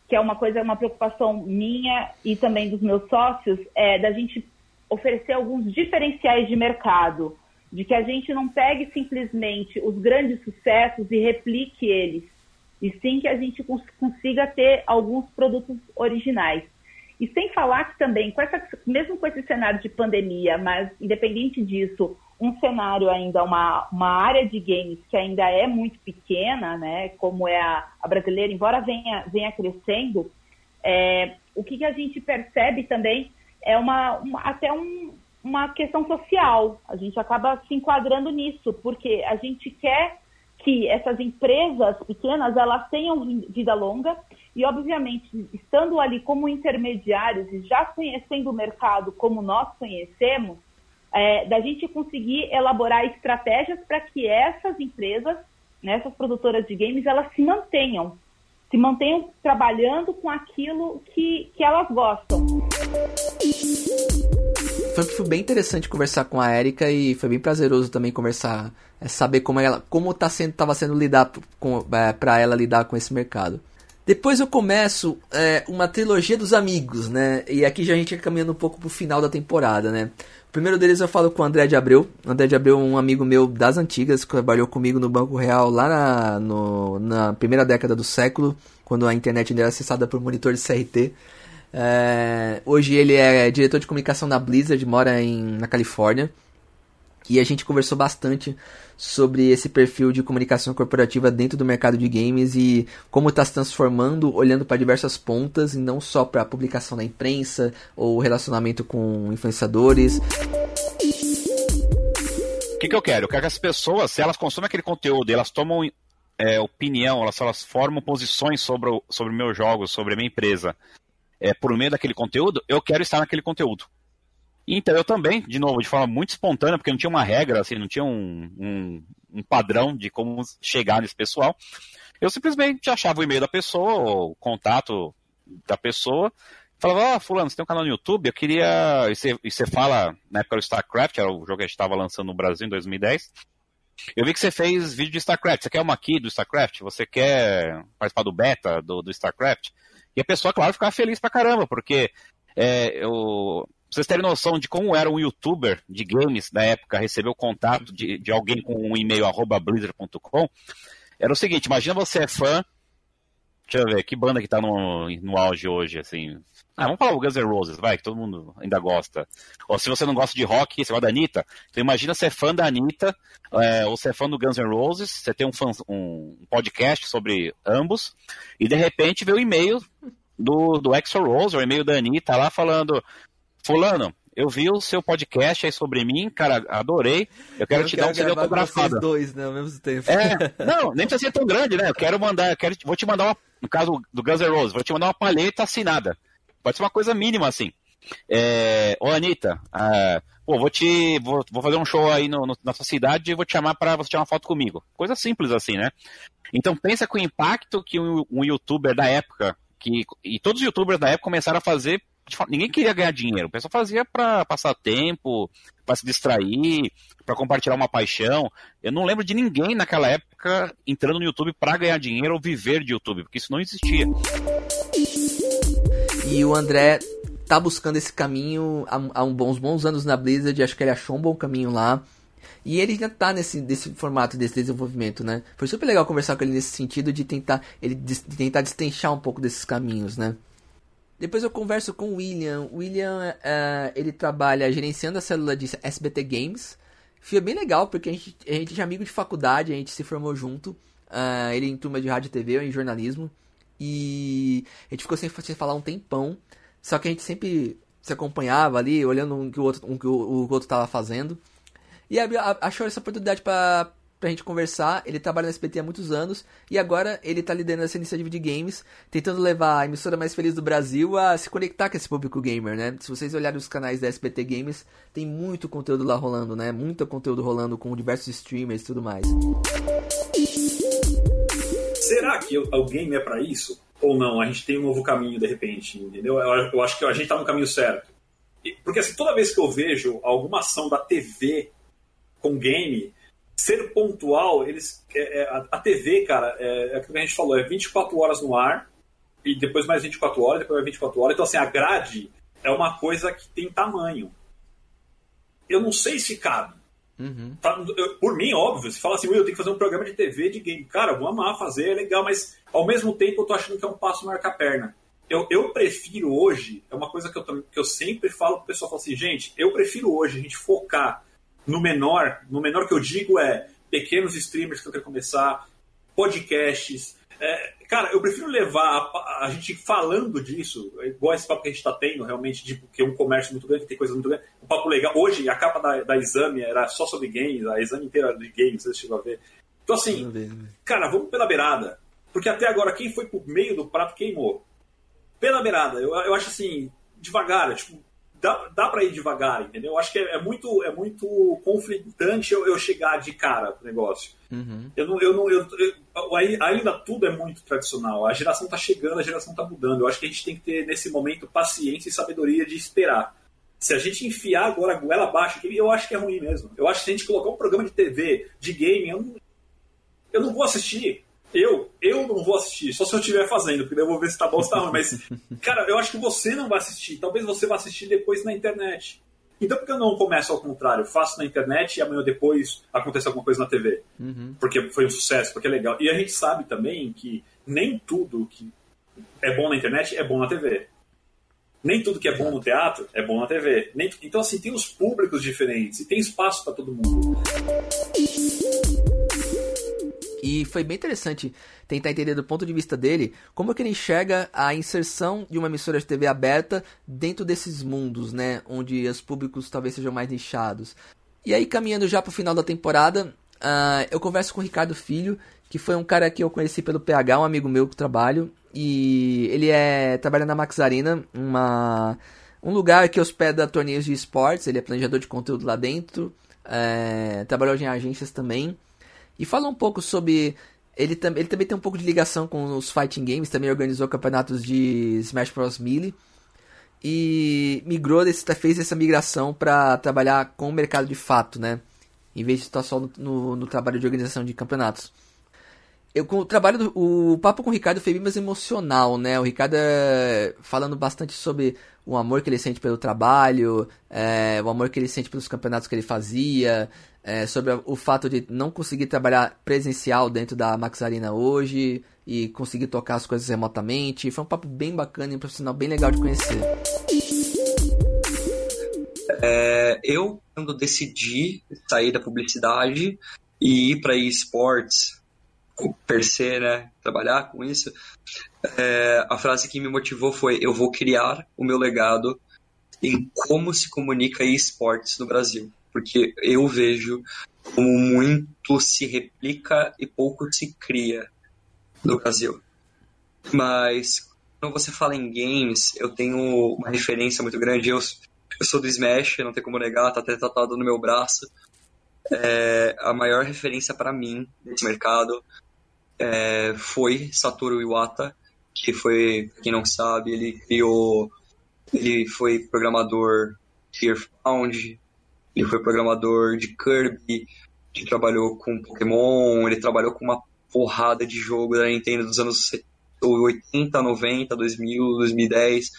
Que é uma coisa, uma preocupação minha e também dos meus sócios, é da gente oferecer alguns diferenciais de mercado, de que a gente não pegue simplesmente os grandes sucessos e replique eles, e sim que a gente cons consiga ter alguns produtos originais. E sem falar que também, com essa, mesmo com esse cenário de pandemia, mas independente disso, um cenário ainda, uma, uma área de games que ainda é muito pequena, né, como é a, a brasileira, embora venha, venha crescendo, é, o que, que, a gente percebe também é uma, uma até um, uma questão social. A gente acaba se enquadrando nisso, porque a gente quer que essas empresas pequenas elas tenham vida longa e, obviamente, estando ali como intermediários e já conhecendo o mercado como nós conhecemos, é, da gente conseguir elaborar estratégias para que essas empresas, né, essas produtoras de games, elas se mantenham, se mantenham trabalhando com aquilo que, que elas gostam. Foi, foi bem interessante conversar com a Erika e foi bem prazeroso também conversar, é, saber como ela, como tá sendo, estava sendo lidar é, para ela lidar com esse mercado. Depois eu começo é, uma trilogia dos amigos, né? E aqui já a gente é caminhando um pouco pro final da temporada, né? O primeiro deles eu falo com o André de Abreu. O André de Abreu é um amigo meu das antigas, que trabalhou comigo no Banco Real lá na, no, na primeira década do século, quando a internet ainda era acessada por monitor de CRT. É, hoje ele é diretor de comunicação da Blizzard, mora em, na Califórnia. E a gente conversou bastante sobre esse perfil de comunicação corporativa dentro do mercado de games e como está se transformando, olhando para diversas pontas e não só para a publicação na imprensa ou relacionamento com influenciadores. O que, que eu quero? Eu quero que as pessoas, se elas consomem aquele conteúdo, elas tomam é, opinião, elas, elas formam posições sobre o, sobre meu jogo, sobre a minha empresa, é, por meio daquele conteúdo, eu quero estar naquele conteúdo. Então eu também, de novo, de forma muito espontânea, porque não tinha uma regra, assim, não tinha um, um, um padrão de como chegar nesse pessoal. Eu simplesmente achava o e-mail da pessoa, o contato da pessoa, falava, ah, fulano, você tem um canal no YouTube, eu queria. E você, e você fala, na época do StarCraft, era o jogo que a gente estava lançando no Brasil em 2010. Eu vi que você fez vídeo de StarCraft. Você quer uma aqui do StarCraft? Você quer participar do beta do, do StarCraft? E a pessoa, claro, ficava feliz pra caramba, porque é, eu, vocês terem noção de como era um youtuber de games da época, receber o contato de, de alguém com um e-mail arroba blizzard.com, era o seguinte, imagina você é fã, deixa eu ver, que banda que tá no, no auge hoje, assim, ah, vamos falar o Guns N' Roses, vai, que todo mundo ainda gosta. Ou se você não gosta de rock, você gosta da Anitta, então imagina ser fã da Anitta, é, ou ser fã do Guns N' Roses, você tem um, um podcast sobre ambos, e de repente vê o e-mail do, do Exo Rose, o e-mail da Anitta lá falando, Fulano, eu vi o seu podcast aí sobre mim, cara, adorei. Eu quero eu te quero dar um CD autografado. dois, né, ao mesmo tempo. É, não, nem precisa ser tão grande, né? Eu quero mandar, eu quero, vou te mandar uma, no caso do Guns N' Roses, vou te mandar uma palheta assinada. Pode ser uma coisa mínima assim. É, ô Anitta, ah, pô, vou te, vou, vou, fazer um show aí no, no, na sua cidade e vou te chamar para você tirar uma foto comigo. Coisa simples assim, né? Então pensa com o impacto que um, um youtuber da época, que, e todos os youtubers da época começaram a fazer ninguém queria ganhar dinheiro. O pessoal fazia para passar tempo, para se distrair, para compartilhar uma paixão. Eu não lembro de ninguém naquela época entrando no YouTube para ganhar dinheiro ou viver de YouTube, porque isso não existia. E o André tá buscando esse caminho há, uns bons anos na Blizzard, acho que ele achou um bom caminho lá. E ele já tá nesse, nesse formato desse desenvolvimento, né? Foi super legal conversar com ele nesse sentido de tentar ele de tentar destrinchar um pouco desses caminhos, né? Depois eu converso com o William. O William, uh, ele trabalha gerenciando a célula de SBT Games. Foi bem legal, porque a gente, a gente é amigo de faculdade, a gente se formou junto. Uh, ele em turma de rádio e TV, eu em jornalismo. E a gente ficou sem, sem falar um tempão. Só que a gente sempre se acompanhava ali, olhando que o outro, um que o, o outro tava fazendo. E achou essa oportunidade para pra gente conversar. Ele trabalha na SBT há muitos anos e agora ele tá liderando essa iniciativa de games, tentando levar a emissora mais feliz do Brasil a se conectar com esse público gamer, né? Se vocês olharem os canais da SBT Games, tem muito conteúdo lá rolando, né? Muito conteúdo rolando com diversos streamers e tudo mais. Será que o game é para isso? Ou não? A gente tem um novo caminho de repente, entendeu? Eu acho que a gente tá no caminho certo. Porque assim, toda vez que eu vejo alguma ação da TV com game, ser pontual, eles é, é, a, TV, cara, é, é aquilo que a gente falou, é 24 horas no ar, e depois mais 24 horas, depois mais 24 horas. Então, assim, a grade é uma coisa que tem tamanho. Eu não sei se cabe. Uhum. Por mim, óbvio, se fala assim, eu tenho que fazer um programa de TV de game. Cara, eu vou amar fazer, é legal, mas ao mesmo tempo eu tô achando que é um passo maior que a perna. Eu, eu prefiro hoje, é uma coisa que eu, que eu sempre falo pro pessoal, falo assim, gente, eu prefiro hoje a gente focar no menor, no menor que eu digo é pequenos streamers que eu quero começar, podcasts. É, cara, eu prefiro levar a, a, gente falando disso, igual esse papo que a gente está tendo, realmente, de que é um comércio muito grande, tem coisas muito grandes. Um papo legal. Hoje, a capa da, da Exame era só sobre games, a Exame inteira de games, você chegou a ver. Então, assim, cara, vamos pela beirada. Porque até agora, quem foi pro meio do prato queimou. Pela beirada. Eu, eu acho assim, devagar, tipo, dá, dá para ir devagar, entendeu? Eu acho que é, é, muito, é muito conflitante eu, eu chegar de cara pro negócio. Uhum. Eu não, eu não, eu, eu, ainda tudo é muito tradicional. A geração tá chegando, a geração tá mudando. Eu acho que a gente tem que ter nesse momento paciência e sabedoria de esperar. Se a gente enfiar agora a goela abaixo, eu acho que é ruim mesmo. Eu acho que se a gente colocar um programa de TV, de game, eu não, eu não vou assistir. Eu, eu não vou assistir, só se eu estiver fazendo, porque eu vou ver se tá bom ou se tá ruim. Mas, cara, eu acho que você não vai assistir. Talvez você vá assistir depois na internet. Então por que eu não começo ao contrário? Faço na internet e amanhã depois acontece alguma coisa na TV. Uhum. Porque foi um sucesso, porque é legal. E a gente sabe também que nem tudo que é bom na internet é bom na TV. Nem tudo que é bom no teatro é bom na TV. Nem... Então, assim, tem os públicos diferentes e tem espaço para todo mundo. E foi bem interessante tentar entender do ponto de vista dele como é que ele enxerga a inserção de uma emissora de TV aberta dentro desses mundos, né? Onde os públicos talvez sejam mais nichados. E aí, caminhando já pro final da temporada, uh, eu converso com o Ricardo Filho, que foi um cara que eu conheci pelo PH, um amigo meu que trabalho. E ele é trabalha na Max Arena, uma, um lugar que hospeda torneios de esportes. Ele é planejador de conteúdo lá dentro. É, trabalhou em agências também. E fala um pouco sobre. Ele, tam, ele também tem um pouco de ligação com os fighting games, também organizou campeonatos de Smash Bros. Melee. E migrou, desse, fez essa migração para trabalhar com o mercado de fato, né? Em vez de estar só no, no, no trabalho de organização de campeonatos. Eu, o trabalho do, o papo com o Ricardo foi bem mais emocional, né? O Ricardo é, falando bastante sobre o amor que ele sente pelo trabalho, é, o amor que ele sente pelos campeonatos que ele fazia, é, sobre o fato de não conseguir trabalhar presencial dentro da Max Arena hoje e conseguir tocar as coisas remotamente. Foi um papo bem bacana e um profissional bem legal de conhecer. É, eu, quando decidi sair da publicidade e ir para esportes, per se, né, trabalhar com isso, é, a frase que me motivou foi: eu vou criar o meu legado em como se comunica esportes no Brasil porque eu vejo como muito se replica e pouco se cria no Brasil. Mas quando você fala em games, eu tenho uma referência muito grande. Eu, eu sou do Smash, não tem como negar, tá até tatuado no meu braço. É, a maior referência para mim nesse mercado é, foi Satoru Iwata, que foi, quem não sabe, ele criou Ele foi programador de Earthbound, ele foi programador de Kirby, ele trabalhou com Pokémon, ele trabalhou com uma porrada de jogo da Nintendo dos anos 80, 90, 2000, 2010.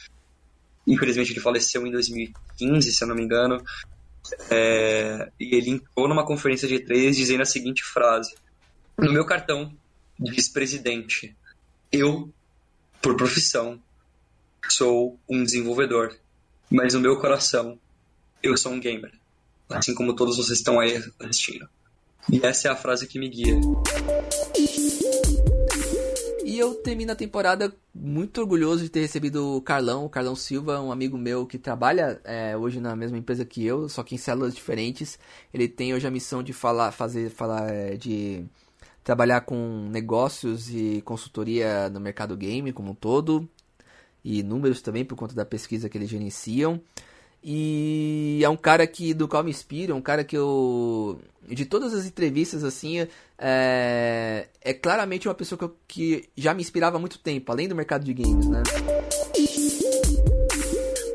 Infelizmente ele faleceu em 2015, se eu não me engano. É, e ele entrou numa conferência de E3 dizendo a seguinte frase: No meu cartão diz presidente, eu, por profissão, sou um desenvolvedor, mas no meu coração eu sou um gamer, assim como todos vocês estão aí assistindo. E essa é a frase que me guia. E eu termino a temporada muito orgulhoso de ter recebido o Carlão, o Carlão Silva, um amigo meu que trabalha é, hoje na mesma empresa que eu, só que em células diferentes. Ele tem hoje a missão de falar, fazer, falar, é, de trabalhar com negócios e consultoria no mercado game como um todo e números também por conta da pesquisa que eles gerenciam. E é um cara que do qual me inspiro, é um cara que eu de todas as entrevistas assim, é, é claramente uma pessoa que, eu, que já me inspirava há muito tempo, além do mercado de games, né?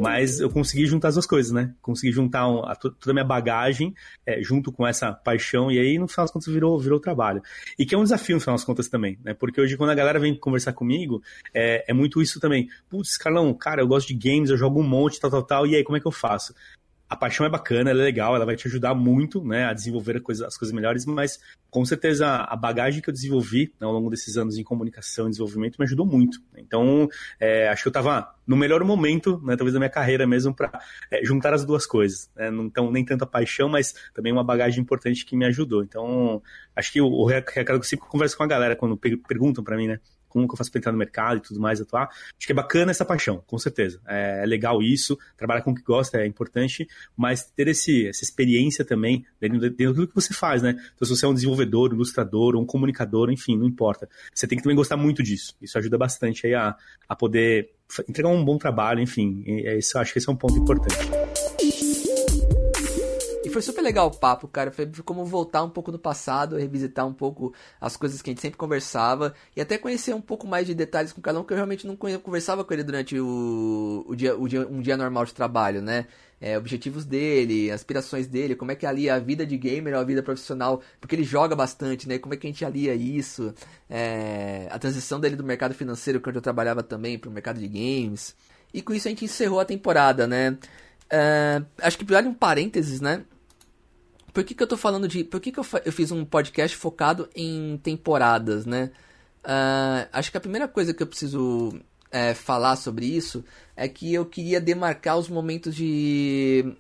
Mas eu consegui juntar as duas coisas, né? Consegui juntar um, a, toda a minha bagagem é, junto com essa paixão, e aí, no final das contas, virou, virou trabalho. E que é um desafio, no final das contas, também, né? Porque hoje, quando a galera vem conversar comigo, é, é muito isso também. Putz, Carlão, cara, eu gosto de games, eu jogo um monte, tal, tal, tal, e aí, como é que eu faço? A paixão é bacana, ela é legal, ela vai te ajudar muito, né, a desenvolver a coisa, as coisas melhores, mas com certeza a bagagem que eu desenvolvi né, ao longo desses anos em comunicação e desenvolvimento me ajudou muito. Então, é, acho que eu estava no melhor momento, né, talvez da minha carreira mesmo, para é, juntar as duas coisas. Né, não tão, nem tanta paixão, mas também uma bagagem importante que me ajudou. Então, acho que o, o recado que eu sempre converso com a galera quando perguntam para mim, né, como que eu faço para entrar no mercado e tudo mais, atuar. Acho que é bacana essa paixão, com certeza. É, é legal isso, trabalhar com o que gosta é importante, mas ter esse, essa experiência também dentro, dentro do que você faz, né? Então, se você é um desenvolvedor, um ilustrador, um comunicador, enfim, não importa. Você tem que também gostar muito disso. Isso ajuda bastante aí a, a poder entregar um bom trabalho, enfim. É isso, acho que esse é um ponto importante foi super legal o papo, cara. Foi como voltar um pouco no passado, revisitar um pouco as coisas que a gente sempre conversava e até conhecer um pouco mais de detalhes com cada um, que eu realmente não conversava com ele durante o, o, dia, o dia, um dia normal de trabalho, né? É, objetivos dele, aspirações dele, como é que alia a vida de gamer à vida profissional, porque ele joga bastante, né? Como é que a gente alia isso? É, a transição dele do mercado financeiro, que eu trabalhava também, para o mercado de games. E com isso a gente encerrou a temporada, né? É, acho que vale um parênteses, né? Por que, que eu tô falando de. Por que, que eu, eu fiz um podcast focado em temporadas, né? Uh, acho que a primeira coisa que eu preciso é, falar sobre isso é que eu queria demarcar os momentos de,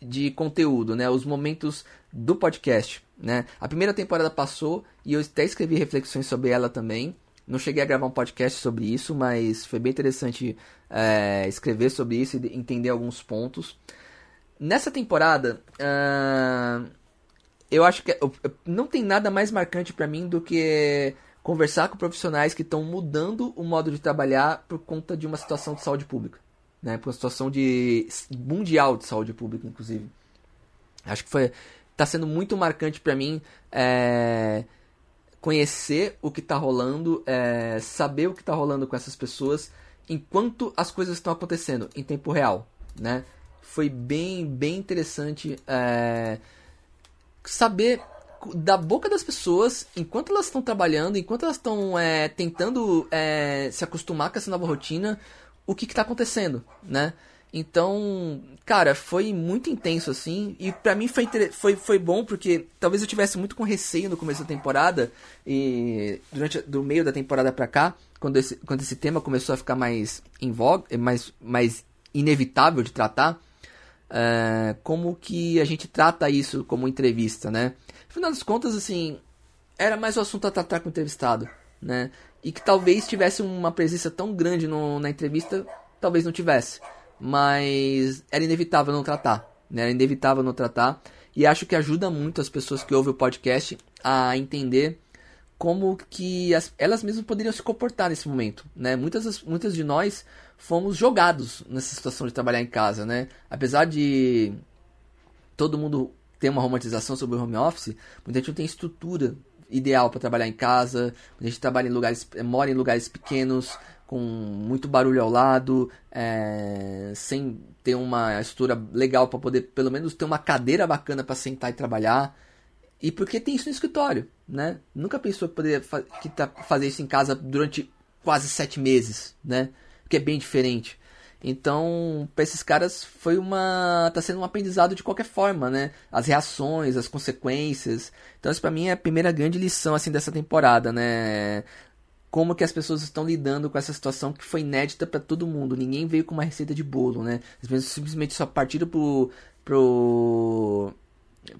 de conteúdo, né? Os momentos do podcast, né? A primeira temporada passou e eu até escrevi reflexões sobre ela também. Não cheguei a gravar um podcast sobre isso, mas foi bem interessante é, escrever sobre isso e entender alguns pontos. Nessa temporada, uh, eu acho que não tem nada mais marcante para mim do que conversar com profissionais que estão mudando o modo de trabalhar por conta de uma situação de saúde pública, né? Por uma situação de mundial de saúde pública, inclusive. Acho que foi está sendo muito marcante para mim é, conhecer o que está rolando, é, saber o que está rolando com essas pessoas enquanto as coisas estão acontecendo em tempo real, né? Foi bem, bem interessante é, saber da boca das pessoas, enquanto elas estão trabalhando, enquanto elas estão é, tentando é, se acostumar com essa nova rotina, o que está acontecendo, né? Então, cara, foi muito intenso assim. E para mim foi, foi, foi bom porque talvez eu tivesse muito com receio no começo da temporada. E durante do meio da temporada pra cá, quando esse, quando esse tema começou a ficar mais em voga, mais, mais inevitável de tratar, é, como que a gente trata isso como entrevista, né? Afinal das contas, assim, era mais o assunto a tratar com o entrevistado, né? E que talvez tivesse uma presença tão grande no, na entrevista, talvez não tivesse. Mas era inevitável não tratar, né? Era inevitável não tratar. E acho que ajuda muito as pessoas que ouvem o podcast a entender como que as, elas mesmas poderiam se comportar nesse momento, né? Muitas, muitas de nós fomos jogados nessa situação de trabalhar em casa, né? Apesar de todo mundo ter uma romantização sobre o home office, muita gente não tem estrutura ideal para trabalhar em casa, muita gente trabalha em lugares, mora em lugares pequenos, com muito barulho ao lado, é, sem ter uma estrutura legal para poder pelo menos ter uma cadeira bacana para sentar e trabalhar. E porque tem isso no escritório, né? Nunca pensou que poderia fa que tá, fazer isso em casa durante quase sete meses, né? Que é bem diferente. Então, para esses caras foi uma tá sendo um aprendizado de qualquer forma, né? As reações, as consequências. Então, isso para mim é a primeira grande lição assim dessa temporada, né? Como que as pessoas estão lidando com essa situação que foi inédita para todo mundo. Ninguém veio com uma receita de bolo, né? As pessoas simplesmente só partiram pro pro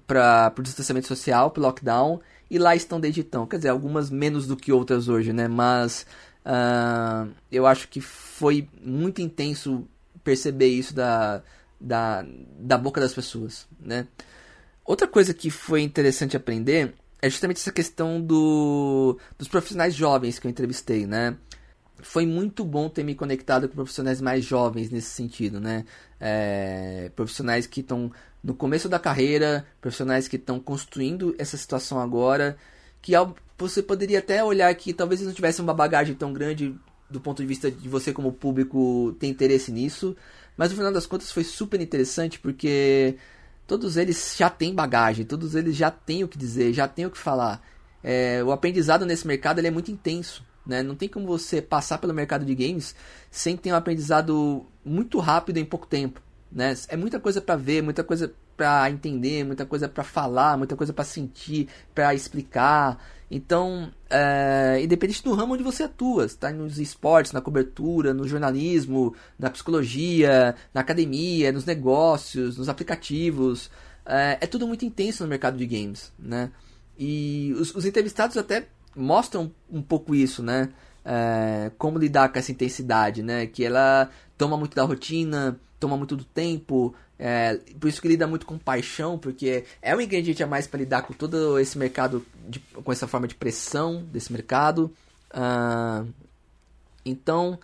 para o distanciamento social, para lockdown, e lá estão desde então. Quer dizer, algumas menos do que outras hoje, né? Mas uh, eu acho que foi muito intenso perceber isso da, da, da boca das pessoas, né? Outra coisa que foi interessante aprender é justamente essa questão do, dos profissionais jovens que eu entrevistei, né? Foi muito bom ter me conectado com profissionais mais jovens nesse sentido, né? É, profissionais que estão no começo da carreira, profissionais que estão construindo essa situação agora, que você poderia até olhar que talvez não tivessem uma bagagem tão grande do ponto de vista de você como público ter interesse nisso, mas no final das contas foi super interessante porque todos eles já têm bagagem, todos eles já têm o que dizer, já têm o que falar. É, o aprendizado nesse mercado é muito intenso. Né? Não tem como você passar pelo mercado de games sem ter um aprendizado muito rápido em pouco tempo. Né? É muita coisa para ver, muita coisa para entender, muita coisa para falar, muita coisa para sentir, para explicar. Então, é, independente do ramo onde você atua, está nos esportes, na cobertura, no jornalismo, na psicologia, na academia, nos negócios, nos aplicativos, é, é tudo muito intenso no mercado de games, né? E os, os entrevistados até mostram um pouco isso, né? É, como lidar com essa intensidade, né? Que ela toma muito da rotina, toma muito do tempo, é, por isso que lida muito com paixão, porque é um ingrediente a mais para lidar com todo esse mercado, de, com essa forma de pressão desse mercado. Uh, então,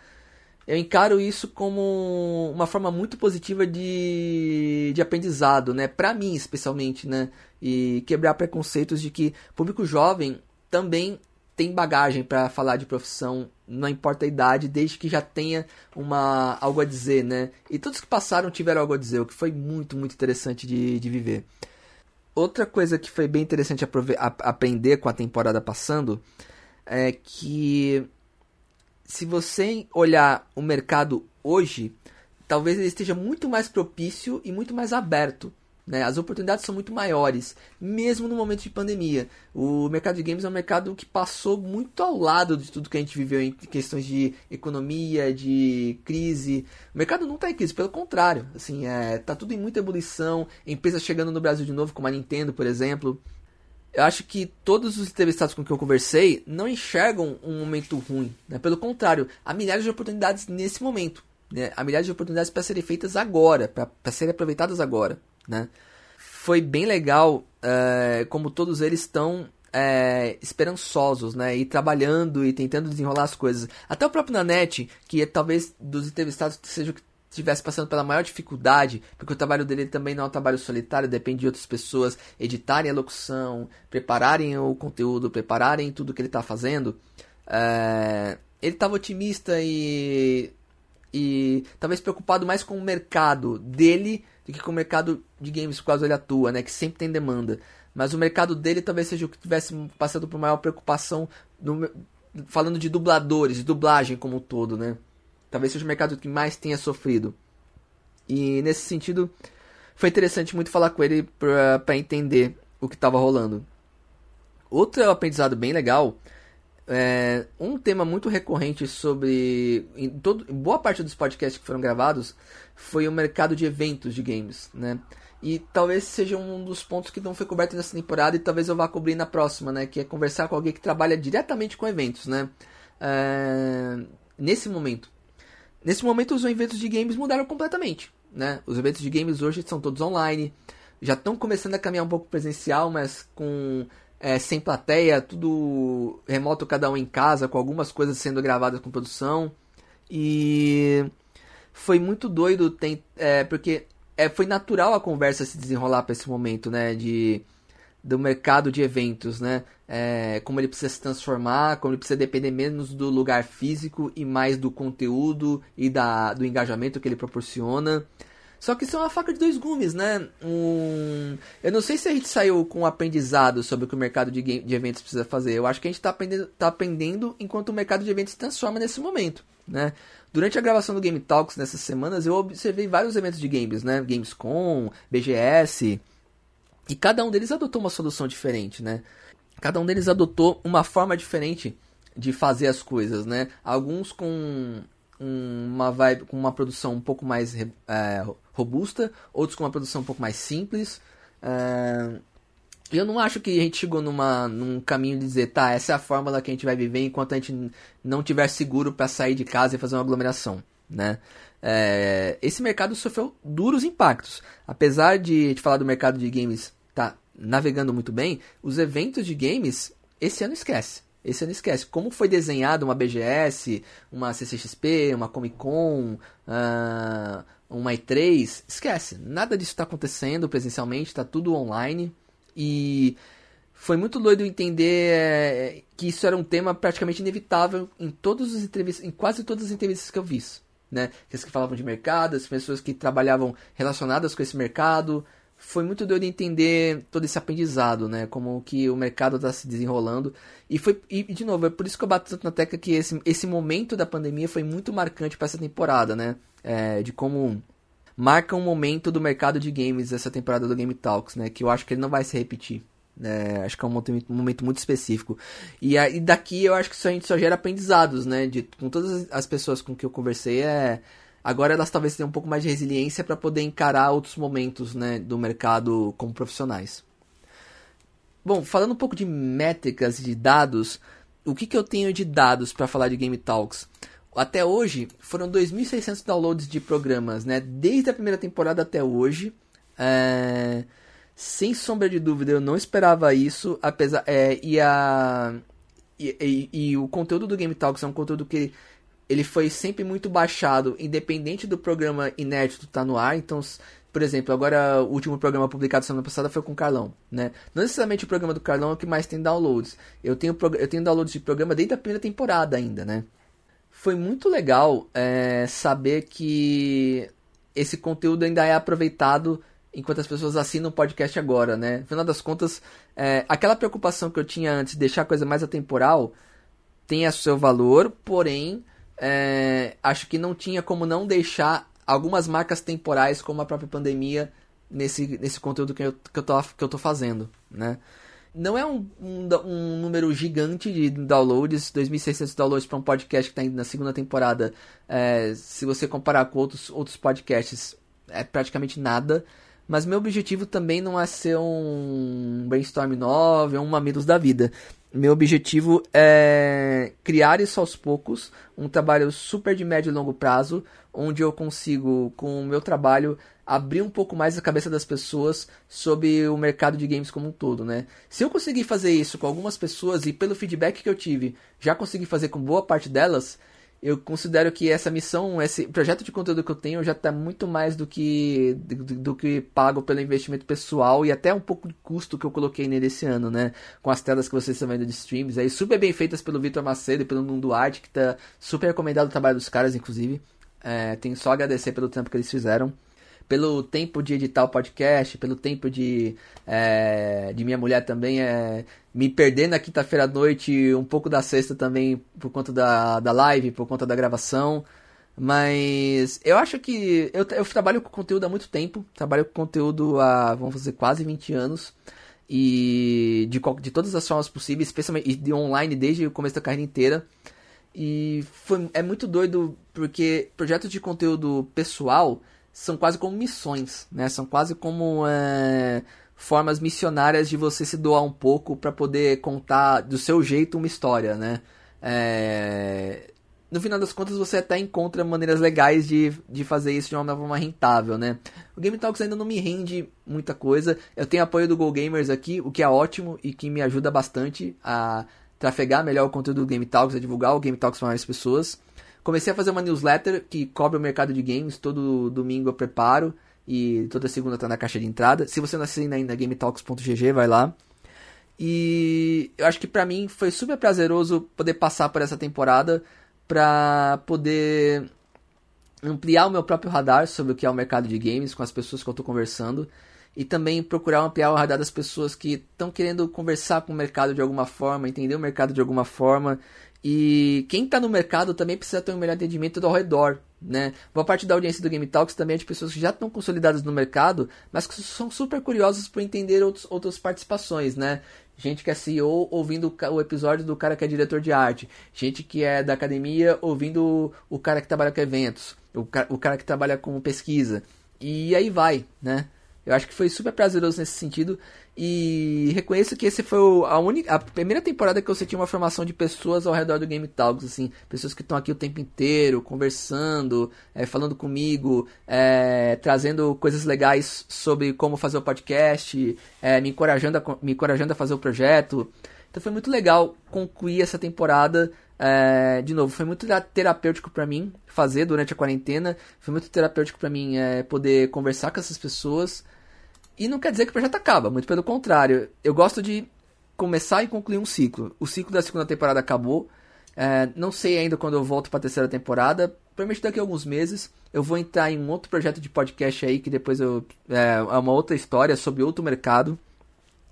eu encaro isso como uma forma muito positiva de, de aprendizado, né? Para mim, especialmente, né? E quebrar preconceitos de que público jovem também tem bagagem para falar de profissão, não importa a idade, desde que já tenha uma algo a dizer, né? E todos que passaram tiveram algo a dizer, o que foi muito, muito interessante de, de viver. Outra coisa que foi bem interessante aprender com a temporada passando é que se você olhar o mercado hoje, talvez ele esteja muito mais propício e muito mais aberto né? As oportunidades são muito maiores, mesmo no momento de pandemia. O mercado de games é um mercado que passou muito ao lado de tudo que a gente viveu em questões de economia, de crise. O mercado não está em crise, pelo contrário. Assim, é, tá tudo em muita ebulição. Empresas chegando no Brasil de novo, como a Nintendo, por exemplo. Eu acho que todos os entrevistados com quem eu conversei não enxergam um momento ruim. Né? Pelo contrário, há milhares de oportunidades nesse momento. Né? Há milhares de oportunidades para serem feitas agora, para serem aproveitadas agora né? Foi bem legal é, como todos eles estão é, esperançosos, né? E trabalhando e tentando desenrolar as coisas. Até o próprio Nanete, que é, talvez dos entrevistados seja o que estivesse passando pela maior dificuldade, porque o trabalho dele também não é um trabalho solitário, depende de outras pessoas editarem a locução, prepararem o conteúdo, prepararem tudo que ele está fazendo. É, ele estava otimista e, e talvez preocupado mais com o mercado dele do que com o mercado de games por causa ele atua, né? Que sempre tem demanda. Mas o mercado dele talvez seja o que tivesse passando por maior preocupação no, falando de dubladores, de dublagem como um todo, né? Talvez seja o mercado que mais tenha sofrido. E nesse sentido, foi interessante muito falar com ele para entender o que estava rolando. Outro aprendizado bem legal é, um tema muito recorrente sobre em todo, boa parte dos podcasts que foram gravados foi o mercado de eventos de games, né? E talvez seja um dos pontos que não foi coberto nessa temporada e talvez eu vá cobrir na próxima, né? Que é conversar com alguém que trabalha diretamente com eventos, né? É, nesse momento. Nesse momento os eventos de games mudaram completamente, né? Os eventos de games hoje são todos online, já estão começando a caminhar um pouco presencial, mas com é, sem plateia, tudo remoto, cada um em casa, com algumas coisas sendo gravadas com produção. E foi muito doido, tem, é, porque é, foi natural a conversa se desenrolar para esse momento, né? De do mercado de eventos, né? É, como ele precisa se transformar, como ele precisa depender menos do lugar físico e mais do conteúdo e da, do engajamento que ele proporciona. Só que isso é uma faca de dois gumes, né? Um... Eu não sei se a gente saiu com um aprendizado sobre o que o mercado de, game, de eventos precisa fazer. Eu acho que a gente está aprendendo, tá aprendendo enquanto o mercado de eventos se transforma nesse momento, né? Durante a gravação do Game Talks nessas semanas, eu observei vários eventos de games, né? Gamescom, BGS, e cada um deles adotou uma solução diferente, né? Cada um deles adotou uma forma diferente de fazer as coisas, né? Alguns com uma vibe, com uma produção um pouco mais é, robusta, outros com uma produção um pouco mais simples. É, eu não acho que a gente chegou numa, num caminho de dizer, tá, essa é a fórmula que a gente vai viver enquanto a gente não tiver seguro para sair de casa e fazer uma aglomeração, né? É, esse mercado sofreu duros impactos. Apesar de gente falar do mercado de games tá navegando muito bem, os eventos de games esse ano esquece. Esse ano esquece. Como foi desenhado uma BGS, uma CCXP, uma Comic Con, uh, uma E3, esquece. Nada disso está acontecendo presencialmente, está tudo online. E foi muito doido entender é, que isso era um tema praticamente inevitável em todas as entrevistas, em quase todas as entrevistas que eu vi. Né? Aqueles que falavam de mercado, as pessoas que trabalhavam relacionadas com esse mercado, foi muito doido entender todo esse aprendizado, né? Como que o mercado está se desenrolando. E foi e, de novo, é por isso que eu bato tanto na tecla que esse, esse momento da pandemia foi muito marcante para essa temporada, né? É, de como marca um momento do mercado de games essa temporada do Game Talks, né? Que eu acho que ele não vai se repetir. É, acho que é um momento, muito específico. E, e daqui eu acho que a gente só gera aprendizados, né? De, com todas as pessoas com que eu conversei, é Agora elas talvez tenham um pouco mais de resiliência para poder encarar outros momentos né, do mercado como profissionais. Bom, falando um pouco de métricas e de dados, o que, que eu tenho de dados para falar de Game Talks? Até hoje foram 2.600 downloads de programas, né? Desde a primeira temporada até hoje. É... Sem sombra de dúvida, eu não esperava isso, apesar é, e, a, e, e, e, o conteúdo do Game Talks é um conteúdo que ele foi sempre muito baixado, independente do programa inédito estar tá no ar. Então, por exemplo, agora o último programa publicado semana passada foi com o Carlão, né? Não necessariamente o programa do Carlão é o que mais tem downloads. Eu tenho, eu tenho downloads de programa desde a primeira temporada ainda, né? Foi muito legal é, saber que esse conteúdo ainda é aproveitado enquanto as pessoas assinam o podcast agora, né? Final das contas, é, aquela preocupação que eu tinha antes de deixar a coisa mais atemporal tem a seu valor, porém é, acho que não tinha como não deixar algumas marcas temporais, como a própria pandemia, nesse, nesse conteúdo que eu, que, eu tô, que eu tô fazendo, né? Não é um, um, um número gigante de downloads, 2.600 downloads para um podcast que está indo na segunda temporada. É, se você comparar com outros, outros podcasts, é praticamente nada. Mas meu objetivo também não é ser um Brainstorm 9 ou um Mamilos da vida meu objetivo é criar isso aos poucos, um trabalho super de médio e longo prazo, onde eu consigo, com o meu trabalho, abrir um pouco mais a cabeça das pessoas sobre o mercado de games como um todo, né? Se eu conseguir fazer isso com algumas pessoas e pelo feedback que eu tive, já consegui fazer com boa parte delas, eu considero que essa missão, esse projeto de conteúdo que eu tenho já está muito mais do que do, do, que pago pelo investimento pessoal e até um pouco de custo que eu coloquei nele esse ano, né? Com as telas que vocês estão vendo de streams aí, super bem feitas pelo Vitor Macedo e pelo Nuno Arte, que tá super recomendado o trabalho dos caras, inclusive. É, tenho só a agradecer pelo tempo que eles fizeram pelo tempo de editar o podcast, pelo tempo de, é, de minha mulher também é, me perder na quinta-feira à noite, um pouco da sexta também por conta da, da live, por conta da gravação. Mas eu acho que eu, eu trabalho com conteúdo há muito tempo, trabalho com conteúdo há, vamos dizer, quase 20 anos. E de, de todas as formas possíveis, especialmente de online desde o começo da carreira inteira. E foi, é muito doido porque projetos de conteúdo pessoal são quase como missões, né? São quase como é, formas missionárias de você se doar um pouco para poder contar do seu jeito uma história, né? É... No final das contas, você até encontra maneiras legais de, de fazer isso de uma forma rentável, né? O Game Talks ainda não me rende muita coisa. Eu tenho apoio do Go Gamers aqui, o que é ótimo e que me ajuda bastante a trafegar melhor o conteúdo do Game Talks, a divulgar o Game Talks para mais pessoas. Comecei a fazer uma newsletter que cobre o mercado de games. Todo domingo eu preparo e toda segunda tá na caixa de entrada. Se você não assina ainda GameTalks.gg, vai lá. E eu acho que para mim foi super prazeroso poder passar por essa temporada para poder ampliar o meu próprio radar sobre o que é o mercado de games com as pessoas que eu estou conversando e também procurar ampliar o radar das pessoas que estão querendo conversar com o mercado de alguma forma, entender o mercado de alguma forma. E quem está no mercado também precisa ter um melhor entendimento do ao redor, né? Boa parte da audiência do Game Talks também é de pessoas que já estão consolidadas no mercado, mas que são super curiosas por entender outros, outras participações, né? Gente que é CEO ouvindo o episódio do cara que é diretor de arte. Gente que é da academia ouvindo o cara que trabalha com eventos. O cara que trabalha com pesquisa. E aí vai, né? Eu acho que foi super prazeroso nesse sentido. E reconheço que esse foi a única. A primeira temporada que eu senti uma formação de pessoas ao redor do Game Talks, assim. Pessoas que estão aqui o tempo inteiro, conversando, é, falando comigo, é, trazendo coisas legais sobre como fazer o podcast, é, me, encorajando a, me encorajando a fazer o projeto. Então foi muito legal concluir essa temporada é, de novo, foi muito terapêutico para mim fazer durante a quarentena. Foi muito terapêutico para mim é, poder conversar com essas pessoas. E não quer dizer que o projeto acaba, muito pelo contrário. Eu gosto de começar e concluir um ciclo. O ciclo da segunda temporada acabou. É, não sei ainda quando eu volto para a terceira temporada. Provavelmente daqui a alguns meses. Eu vou entrar em um outro projeto de podcast aí que depois eu, é, é uma outra história sobre outro mercado.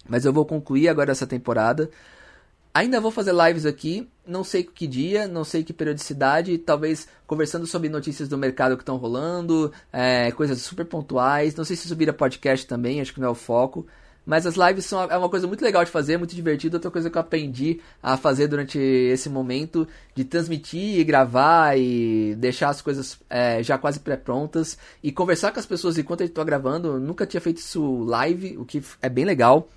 Mas eu vou concluir agora essa temporada. Ainda vou fazer lives aqui, não sei que dia, não sei que periodicidade, talvez conversando sobre notícias do mercado que estão rolando, é, coisas super pontuais. Não sei se subir a podcast também, acho que não é o foco. Mas as lives são é uma coisa muito legal de fazer, muito divertida. Outra coisa que eu aprendi a fazer durante esse momento de transmitir e gravar e deixar as coisas é, já quase pré-prontas e conversar com as pessoas enquanto eu estou gravando. Nunca tinha feito isso live, o que é bem legal.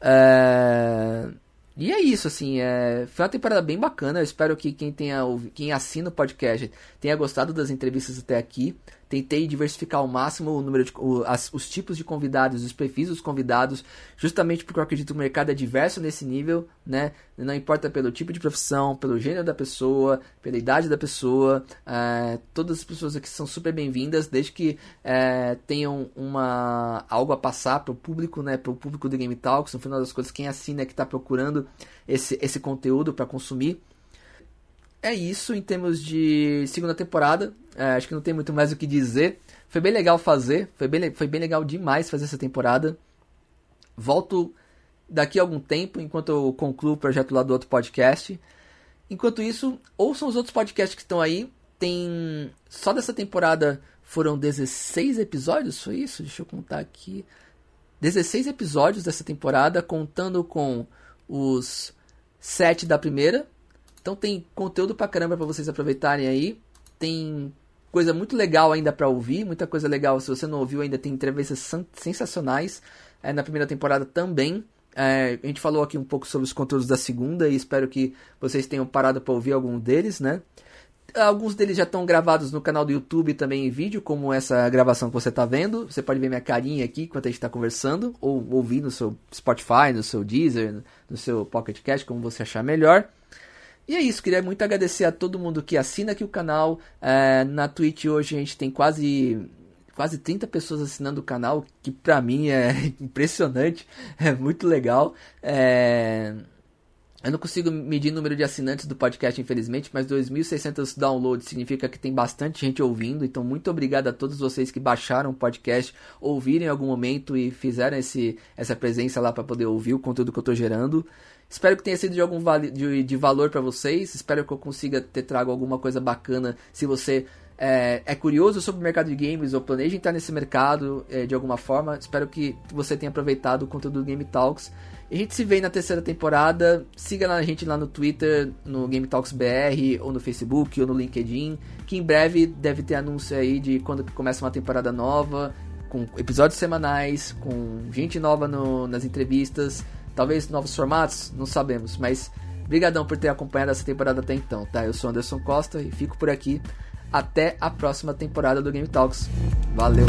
É... E é isso, assim, é... foi uma temporada bem bacana. Eu espero que quem tenha quem assina o podcast tenha gostado das entrevistas até aqui. Tentei diversificar ao máximo o número de o, as, os tipos de convidados, os perfis dos convidados, justamente porque eu acredito que o mercado é diverso nesse nível, né? Não importa pelo tipo de profissão, pelo gênero da pessoa, pela idade da pessoa, é, todas as pessoas aqui são super bem-vindas, desde que é, tenham uma algo a passar para o público, né? Para o público do Game Talks. No final das contas, quem assina é que está procurando esse, esse conteúdo para consumir é isso em termos de segunda temporada. É, acho que não tem muito mais o que dizer. Foi bem legal fazer, foi bem, foi bem legal demais fazer essa temporada. Volto daqui a algum tempo, enquanto eu concluo o projeto lá do outro podcast. Enquanto isso, ouçam os outros podcasts que estão aí. Tem. Só dessa temporada foram 16 episódios, foi isso? Deixa eu contar aqui. 16 episódios dessa temporada, contando com os 7 da primeira, então tem conteúdo pra caramba pra vocês aproveitarem aí. Tem coisa muito legal ainda para ouvir, muita coisa legal. Se você não ouviu ainda, tem entrevistas sensacionais é, na primeira temporada também. É, a gente falou aqui um pouco sobre os conteúdos da segunda e espero que vocês tenham parado para ouvir algum deles, né? Alguns deles já estão gravados no canal do YouTube também em vídeo, como essa gravação que você está vendo. Você pode ver minha carinha aqui enquanto a gente está conversando, ou ouvir no seu Spotify, no seu Deezer, no seu Pocket Cast, como você achar melhor. E é isso, queria muito agradecer a todo mundo que assina aqui o canal. É, na Twitch hoje a gente tem quase quase 30 pessoas assinando o canal, que pra mim é impressionante, é muito legal. É... Eu não consigo medir o número de assinantes do podcast, infelizmente, mas 2.600 downloads significa que tem bastante gente ouvindo. Então, muito obrigado a todos vocês que baixaram o podcast, ouviram em algum momento e fizeram esse, essa presença lá para poder ouvir o conteúdo que eu estou gerando. Espero que tenha sido de algum vale, de, de valor para vocês. Espero que eu consiga ter trago alguma coisa bacana. Se você é, é, curioso sobre o mercado de games ou planeja entrar nesse mercado é, de alguma forma, espero que você tenha aproveitado o conteúdo do Game Talks. A gente se vê na terceira temporada. Siga a gente lá no Twitter, no Game Talks BR, ou no Facebook, ou no LinkedIn. Que em breve deve ter anúncio aí de quando começa uma temporada nova, com episódios semanais, com gente nova no, nas entrevistas. Talvez novos formatos, não sabemos, mas brigadão por ter acompanhado essa temporada até então, tá? Eu sou Anderson Costa e fico por aqui. Até a próxima temporada do Game Talks. Valeu!